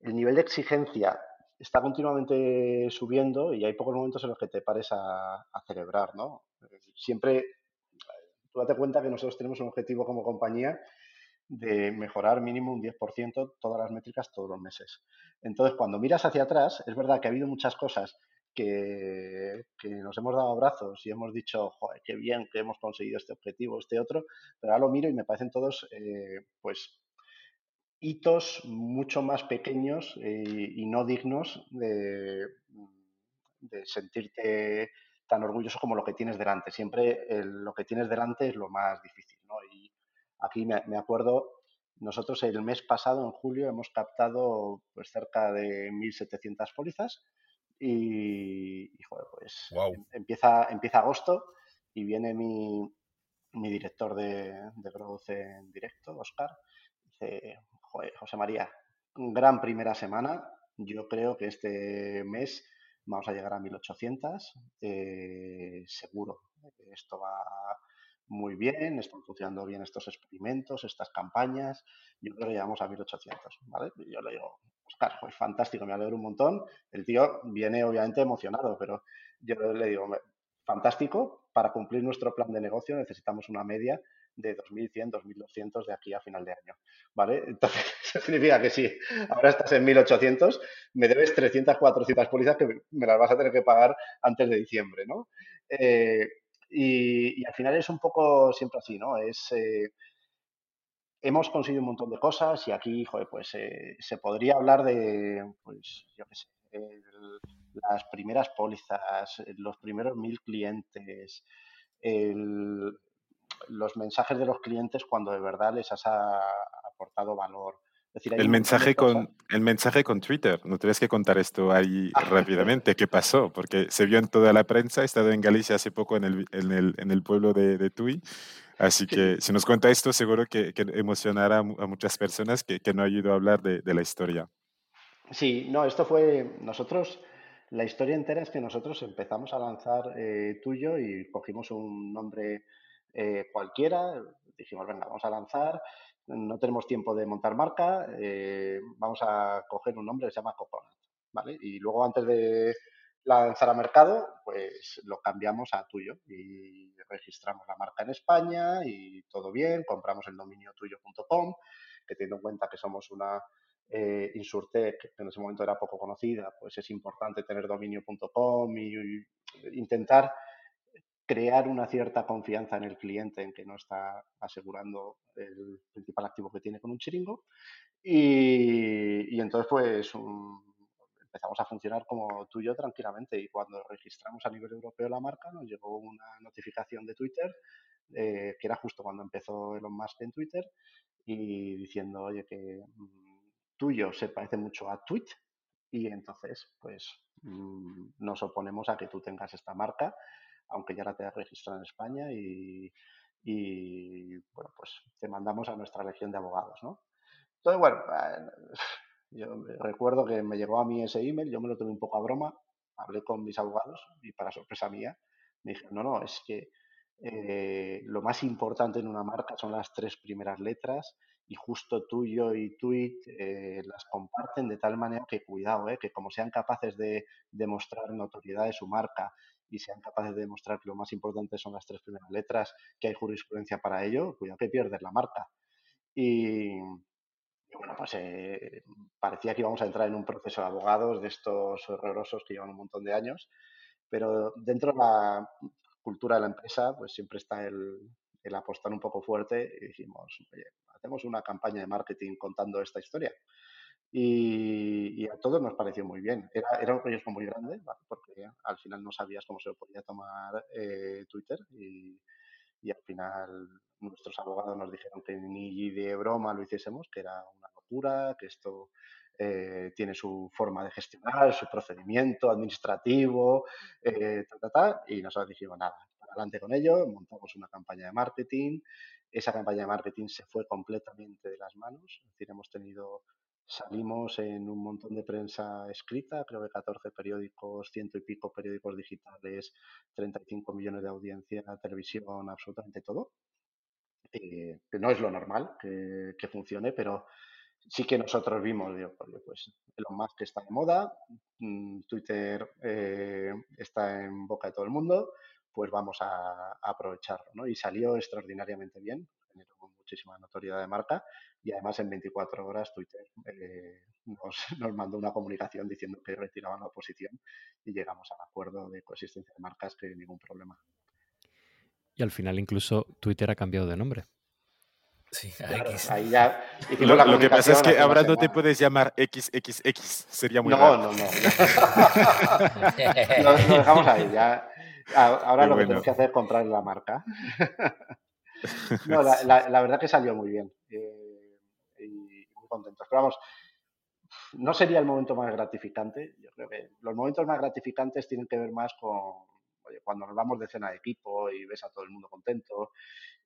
Speaker 2: nivel de exigencia está continuamente subiendo y hay pocos momentos en los que te pares a, celebrar, ¿no? Siempre, tú date cuenta que nosotros tenemos un objetivo como compañía de mejorar mínimo un 10% todas las métricas todos los meses. Entonces, cuando miras hacia atrás, es verdad que ha habido muchas cosas que, nos hemos dado abrazos y hemos dicho, joder, qué bien que hemos conseguido este objetivo, este otro, pero ahora lo miro y me parecen todos, eh, pues, hitos mucho más pequeños eh, y no dignos de, de, sentirte tan orgulloso como lo que tienes delante. Siempre lo que tienes delante es lo más difícil, ¿no? Y aquí me, me acuerdo nosotros el mes pasado, en julio, hemos captado pues cerca de 1.700 pólizas y, joder, pues em, empieza, empieza agosto y viene mi, mi director de, de, Growth en directo, Oscar, dice, joder, José María, gran primera semana, yo creo que este mes vamos a llegar a 1800, eh, seguro, esto va muy bien, están funcionando bien estos experimentos, estas campañas, yo creo que llegamos a 1800, ¿vale? Y yo le digo, Oscar, pues fantástico, me alegro un montón. El tío viene obviamente emocionado, pero yo le digo, fantástico, para cumplir nuestro plan de negocio necesitamos una media de 2.100, 2.200 de aquí a final de año, ¿vale? Entonces, significa que si ahora estás en 1.800, me debes 300, 400 pólizas que me las vas a tener que pagar antes de diciembre, ¿no? Eh, y, al final es un poco siempre así, ¿no? Es... Eh, hemos conseguido un montón de cosas y aquí, joder, pues eh, se podría hablar de, pues, yo qué sé, las primeras pólizas, los primeros mil clientes, los mensajes de los clientes cuando de verdad les has aportado valor.
Speaker 4: El, mensaje con, el mensaje con Twitter, ¿no tienes que contar esto ahí ah, rápidamente? ¿Qué pasó? Porque se vio en toda la prensa, he estado en Galicia hace poco en el, en el, en el pueblo de, de Tui Así que si nos cuenta esto, seguro que, emocionará a, muchas personas que, no han ido a hablar de, la historia.
Speaker 2: Sí, no, esto fue nosotros, la historia entera es que nosotros empezamos a lanzar eh, tuyo y cogimos un nombre eh, cualquiera, dijimos, venga, vamos a lanzar, no tenemos tiempo de montar marca, eh, vamos a coger un nombre que se llama Coconut, ¿vale? Y luego antes de lanzar a mercado, pues lo cambiamos a tuyo y registramos la marca en España y todo bien, compramos el dominio tuyo.com, que teniendo en cuenta que somos una eh, Insurtech, que en ese momento era poco conocida, pues es importante tener dominio.com y, intentar crear una cierta confianza en el cliente en que no está asegurando el principal activo que tiene con un chiringo. Y, entonces, pues, empezamos a funcionar como tú y yo tranquilamente. Y cuando registramos a nivel europeo la marca, nos llegó una notificación de Twitter, eh, que era justo cuando empezó Elon Musk en Twitter, y diciendo, oye, que mm, tuyo se parece mucho a Tweet, y entonces, pues, mm, nos oponemos a que tú tengas esta marca, aunque ya la tengas registrado en España, y, y bueno, pues te mandamos a nuestra legión de abogados, ¿no? Entonces, bueno, yo recuerdo que me llegó a mí ese email, yo me lo tuve un poco a broma, hablé con mis abogados y para sorpresa mía, me dijeron, no, no, es que eh, lo más importante en una marca son las tres primeras letras y justo tuyo y tweet eh, las comparten de tal manera que cuidado, eh, que como sean capaces de demostrar notoriedad de su marca y sean capaces de demostrar que lo más importante son las tres primeras letras, que hay jurisprudencia para ello, cuidado que pierdes la marca. Y, bueno, pues eh, parecía que íbamos a entrar en un proceso de abogados de estos horrorosos que llevan un montón de años, pero dentro de la cultura de la empresa, pues siempre está el, el apostar un poco fuerte y dijimos, oye, hacemos una campaña de marketing contando esta historia. Y, a todos nos pareció muy bien. Era, era un proyecto muy grande, porque al final no sabías cómo se lo podía tomar eh, Twitter y, al final nuestros abogados nos dijeron que ni de broma lo hiciésemos, que era una locura, que esto eh, tiene su forma de gestionar, su procedimiento administrativo, eh, y nosotros dijimos nada, adelante con ello, montamos una campaña de marketing, esa campaña de marketing se fue completamente de las manos, es decir, hemos tenido, salimos en un montón de prensa escrita, creo que 14 periódicos, ciento y pico periódicos digitales, 35 millones de audiencia, televisión, absolutamente todo. Eh, que no es lo normal que, que funcione, pero sí que nosotros vimos, digo, pues Elon Musk está de moda, mm, Twitter eh, está en boca de todo el mundo, pues vamos a, aprovecharlo, ¿no? Y salió extraordinariamente bien, generó muchísima notoriedad de marca y además en 24 horas Twitter eh, nos, nos, mandó una comunicación diciendo que retiraban la oposición y llegamos al acuerdo de coexistencia de marcas que ningún problema.
Speaker 1: Y al final incluso Twitter ha cambiado de nombre.
Speaker 3: Sí, X.
Speaker 2: Ahí ya
Speaker 4: lo, que pasa es que ahora no te puedes llamar XXX, sería muy
Speaker 2: no,
Speaker 4: raro.
Speaker 2: No, no, no. lo, lo dejamos ahí, ya Ahora lo que tenemos que hacer es comprar la marca. no, la, verdad que salió muy bien. Eh, y muy contentos. Pero vamos, no sería el momento más gratificante. Yo creo que los momentos más gratificantes tienen que ver más con cuando nos vamos de cena de equipo y ves a todo el mundo contento.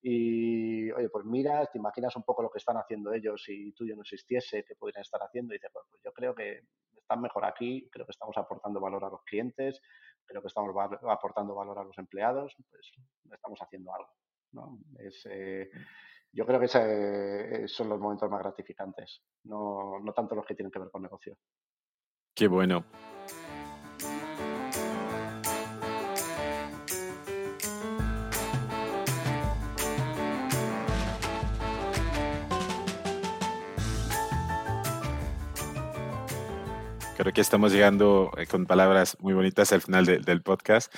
Speaker 2: Y, oye, pues mira, te imaginas un poco lo que están haciendo ellos si tú yo no existiese, qué podrían estar haciendo. Y dices, pues, pues yo creo que están mejor aquí, creo que estamos aportando valor a los clientes, creo que estamos aportando valor a los empleados, pues estamos haciendo algo. Es, eh, yo creo que esos eh, son los momentos más gratificantes, no, no tanto los que tienen que ver con negocio.
Speaker 4: Qué bueno. Creo que estamos llegando eh, con palabras muy bonitas al final del podcast.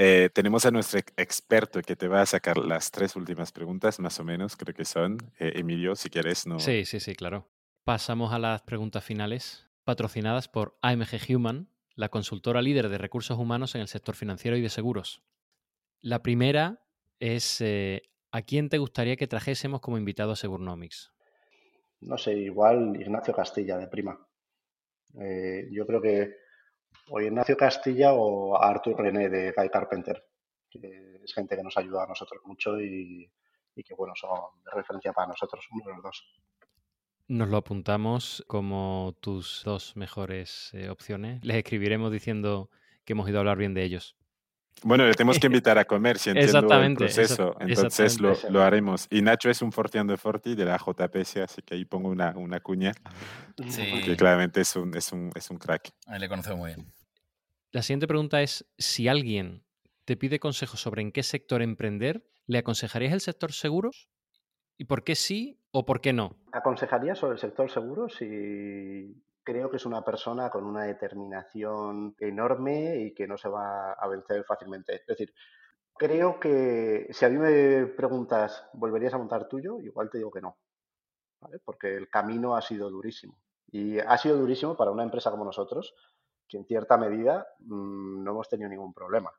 Speaker 4: Eh, tenemos a nuestro experto que te va a sacar las tres últimas preguntas, más o menos, creo que son. Eh, Emilio, si quieres, no.
Speaker 1: Sí, sí, sí, claro. Pasamos a las preguntas finales, patrocinadas por AMG Human, la consultora líder de recursos humanos en el sector financiero y de seguros. La primera es, ¿a quién te gustaría que trajésemos como invitado a Segurnomics?
Speaker 2: No sé, igual Ignacio Castilla, de prima. Eh, yo creo que o Ignacio Castilla o Artur René de Guy Carpenter, que es gente que nos ayuda a nosotros mucho y, que bueno, son de referencia para nosotros, uno de los dos.
Speaker 1: Nos lo apuntamos como tus dos mejores eh, opciones. Les escribiremos diciendo que hemos ido a hablar bien de ellos.
Speaker 4: Bueno, le tenemos que invitar a comer, si entiendo el proceso. Entonces lo, lo, haremos. Y Nacho es un Fortian de Forti de la JPS, así que ahí pongo una, una cuña. Sí. Porque claramente es un, es un, es un crack.
Speaker 3: Ahí le conozco muy bien.
Speaker 1: La siguiente pregunta es, si alguien te pide consejos sobre en qué sector emprender, ¿le aconsejarías el sector seguros? ¿Y por qué sí o por qué no?
Speaker 2: Aconsejaría sobre el sector seguros y creo que es una persona con una determinación enorme y que no se va a vencer fácilmente. Es decir, creo que si a mí me preguntas, ¿volverías a montar tuyo? Igual te digo que no, porque el camino ha sido durísimo. Y ha sido durísimo para una empresa como nosotros, que en cierta medida mmm, no hemos tenido ningún problema.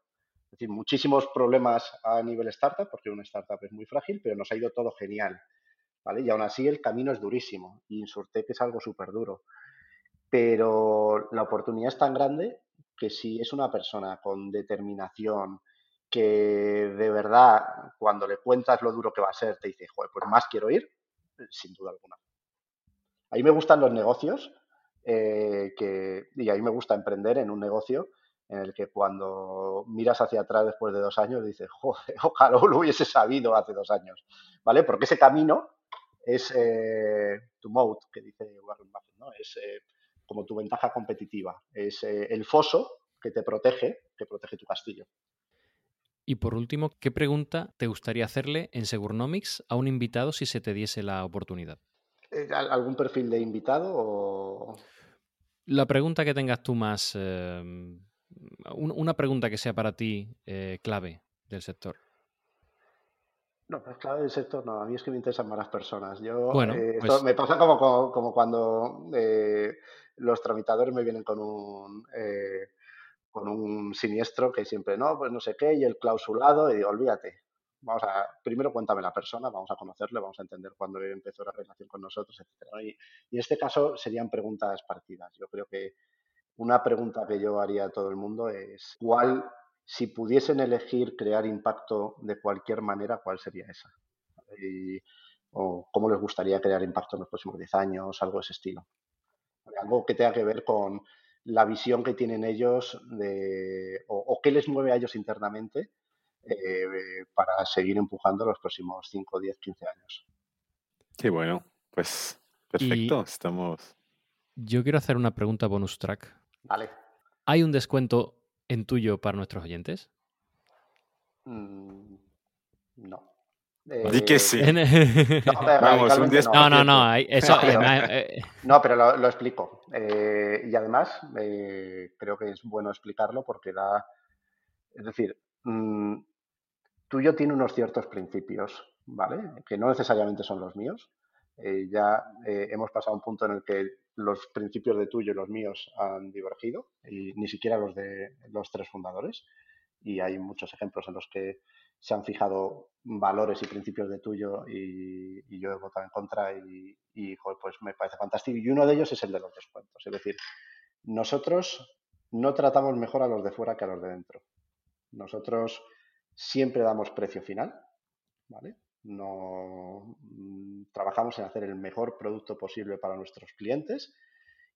Speaker 2: Es decir, muchísimos problemas a nivel startup, porque una startup es muy frágil, pero nos ha ido todo genial. ¿vale? Y aún así el camino es durísimo. Y Insurtech es algo súper duro pero la oportunidad es tan grande que si es una persona con determinación, que de verdad cuando le cuentas lo duro que va a ser, te dice, joder, pues más quiero ir, sin duda alguna. A mí me gustan los negocios eh, que, y a mí me gusta emprender en un negocio en el que cuando miras hacia atrás después de dos años dices, joder, ojalá lo hubiese sabido hace dos años, ¿vale? Porque ese camino es eh, tu mode, que dice Warren Buffett, ¿no? Es eh, como tu ventaja competitiva, es el foso que te protege, que protege tu castillo.
Speaker 1: Y por último, ¿qué pregunta te gustaría hacerle en Segurnomics a un invitado si se te diese la oportunidad?
Speaker 2: ¿Algún perfil de invitado o...?
Speaker 1: La pregunta que tengas tú más, em, una pregunta que sea para ti clave del sector.
Speaker 2: No, pues clave del sector no, a mí es que me interesan más las personas. Yo, bueno, pues me pasa como, como, cuando eh, los tramitadores me vienen con un, eh, con un siniestro que siempre, no, pues no sé qué, y el clausulado, y digo, olvídate. Vamos a, primero cuéntame la persona, vamos a conocerle, vamos a entender cuándo empezó la relación con nosotros, etc. Y, y en este caso serían preguntas partidas. Yo creo que una pregunta que yo haría a todo el mundo es, ¿cuál si pudiesen elegir crear impacto de cualquier manera, ¿cuál sería esa? o cómo les gustaría crear impacto en los próximos 10 años, algo de ese estilo. Algo que tenga que ver con la visión que tienen ellos de, o, qué les mueve a ellos internamente eh, para seguir empujando los próximos 5, 10, 15 años.
Speaker 4: Qué bueno, pues perfecto, estamos.
Speaker 1: Yo quiero hacer una pregunta bonus track.
Speaker 2: Vale.
Speaker 1: ¿Hay un descuento en tuyo para nuestros oyentes?
Speaker 2: Mm, no.
Speaker 4: Di que sí.
Speaker 2: no,
Speaker 1: Vamos, un 10 no, no, no, eso,
Speaker 2: eh, no, pero lo, explico. Eh, y además, eh, creo que es bueno explicarlo porque da. Es decir, mm, tuyo tiene unos ciertos principios, ¿vale? Que no necesariamente son los míos. ya hemos pasado a un punto en el que los principios de tuyo y los míos han divergido, y ni siquiera los de los tres fundadores. Y hay muchos ejemplos en los que se han fijado valores y principios de tuyo y, yo he votado en contra y, pues me parece fantástico. Y uno de ellos es el de los descuentos. Es decir, nosotros no tratamos mejor a los de fuera que a los de dentro. Nosotros siempre damos precio final, ¿vale? No mm, trabajamos en hacer el mejor producto posible para nuestros clientes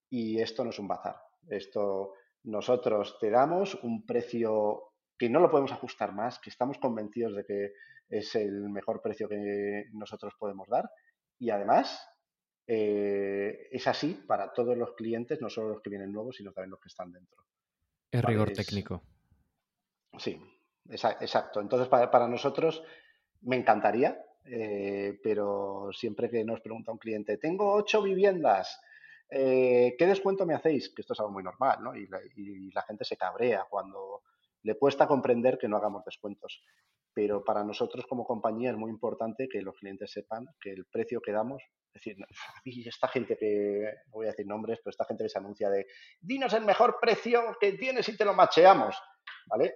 Speaker 2: y esto no es un bazar. Esto nosotros te damos un precio que no lo podemos ajustar más, que estamos convencidos de que es el mejor precio que nosotros podemos dar y además eh, es así para todos los clientes, no solo los que vienen nuevos, sino también los que están dentro.
Speaker 1: Es rigor técnico.
Speaker 2: Sí, exacto. Entonces, para nosotros me encantaría, eh, pero siempre que nos pregunta un cliente, tengo ocho viviendas, eh, ¿qué descuento me hacéis? Que esto es algo muy normal, ¿no? Y la, gente se cabrea cuando le cuesta comprender que no hagamos descuentos. Pero para nosotros como compañía es muy importante que los clientes sepan que el precio que damos, es decir, esta gente que, no voy a decir nombres, pero esta gente que se anuncia de, dinos el mejor precio que tienes y te lo macheamos, ¿vale?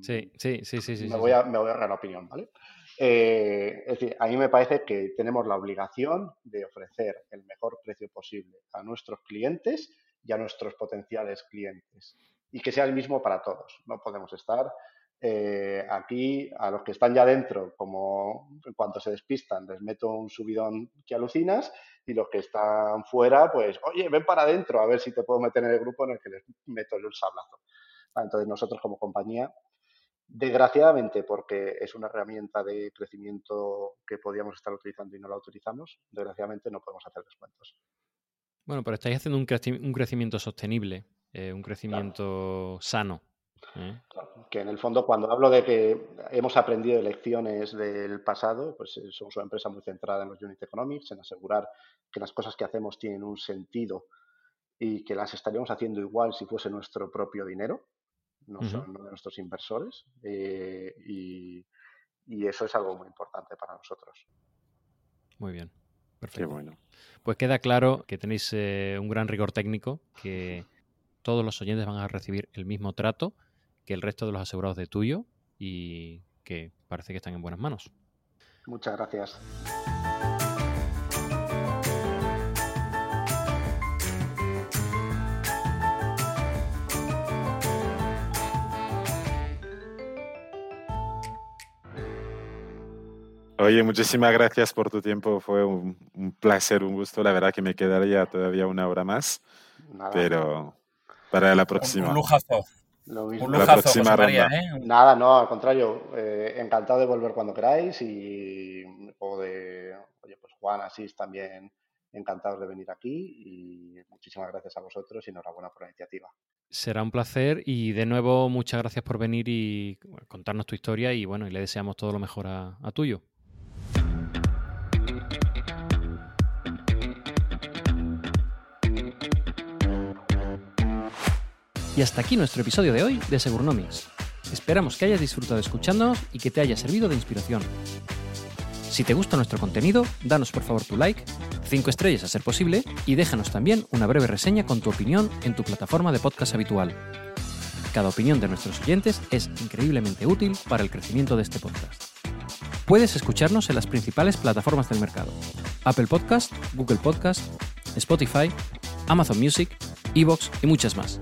Speaker 1: Sí, sí, sí, sí. sí
Speaker 2: me, voy a, me voy a dar la opinión, ¿vale? Eh, es decir, a mí me parece que tenemos la obligación de ofrecer el mejor precio posible a nuestros clientes y a nuestros potenciales clientes y que sea el mismo para todos. No podemos estar eh, aquí a los que están ya dentro, como en cuanto se despistan, les meto un subidón que alucinas y los que están fuera, pues, oye, ven para adentro a ver si te puedo meter en el grupo en el que les meto el sablazo. Entonces nosotros como compañía Desgraciadamente, porque es una herramienta de crecimiento que podíamos estar utilizando y no la utilizamos, desgraciadamente no podemos hacer descuentos.
Speaker 1: Bueno, pero estáis haciendo un, crecimiento sostenible, eh, un crecimiento sano. ¿eh?
Speaker 2: que en el fondo, cuando hablo de que hemos aprendido lecciones del pasado, pues eh, somos una empresa muy centrada en los unit economics, en asegurar que las cosas que hacemos tienen un sentido y que las estaríamos haciendo igual si fuese nuestro propio dinero no son de nuestros inversores eh, y, eso es algo muy importante para nosotros.
Speaker 1: Muy bien, perfecto. bueno. Pues queda claro que tenéis eh, un gran rigor técnico, que todos los oyentes van a recibir el mismo trato que el resto de los asegurados de tuyo y que parece que están en buenas manos.
Speaker 2: Muchas gracias.
Speaker 4: Oye, muchísimas gracias por tu tiempo. Fue un, placer, un gusto. La verdad que me quedaría todavía una hora más. pero para la próxima.
Speaker 3: Un, lujazo.
Speaker 2: Lo mismo.
Speaker 3: Un
Speaker 4: La próxima
Speaker 3: José María,
Speaker 4: ronda.
Speaker 3: ¿eh?
Speaker 2: Nada, no, al contrario, eh, encantado de volver cuando queráis y o de, oye, pues Juan, Asís también encantados de venir aquí y muchísimas gracias a vosotros y enhorabuena por la iniciativa.
Speaker 1: Será un placer y de nuevo muchas gracias por venir y contarnos tu historia y bueno, y le deseamos todo lo mejor a, a tuyo. Y hasta aquí nuestro episodio de hoy de Segurnomics. Esperamos que hayas disfrutado escuchándonos y que te haya servido de inspiración. Si te gusta nuestro contenido, danos por favor tu like, 5 estrellas a ser posible, y déjanos también una breve reseña con tu opinión en tu plataforma de podcast habitual. Cada opinión de nuestros oyentes es increíblemente útil para el crecimiento de este podcast. Puedes escucharnos en las principales plataformas del mercado: Apple Podcast, Google Podcast, Spotify, Amazon Music, Evox y muchas más.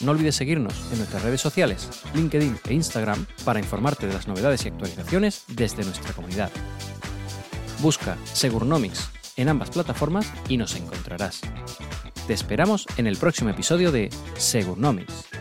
Speaker 1: No olvides seguirnos en nuestras redes sociales, LinkedIn e Instagram para informarte de las novedades y actualizaciones desde nuestra comunidad. Busca Segurnomics en ambas plataformas y nos encontrarás. Te esperamos en el próximo episodio de Segurnomics.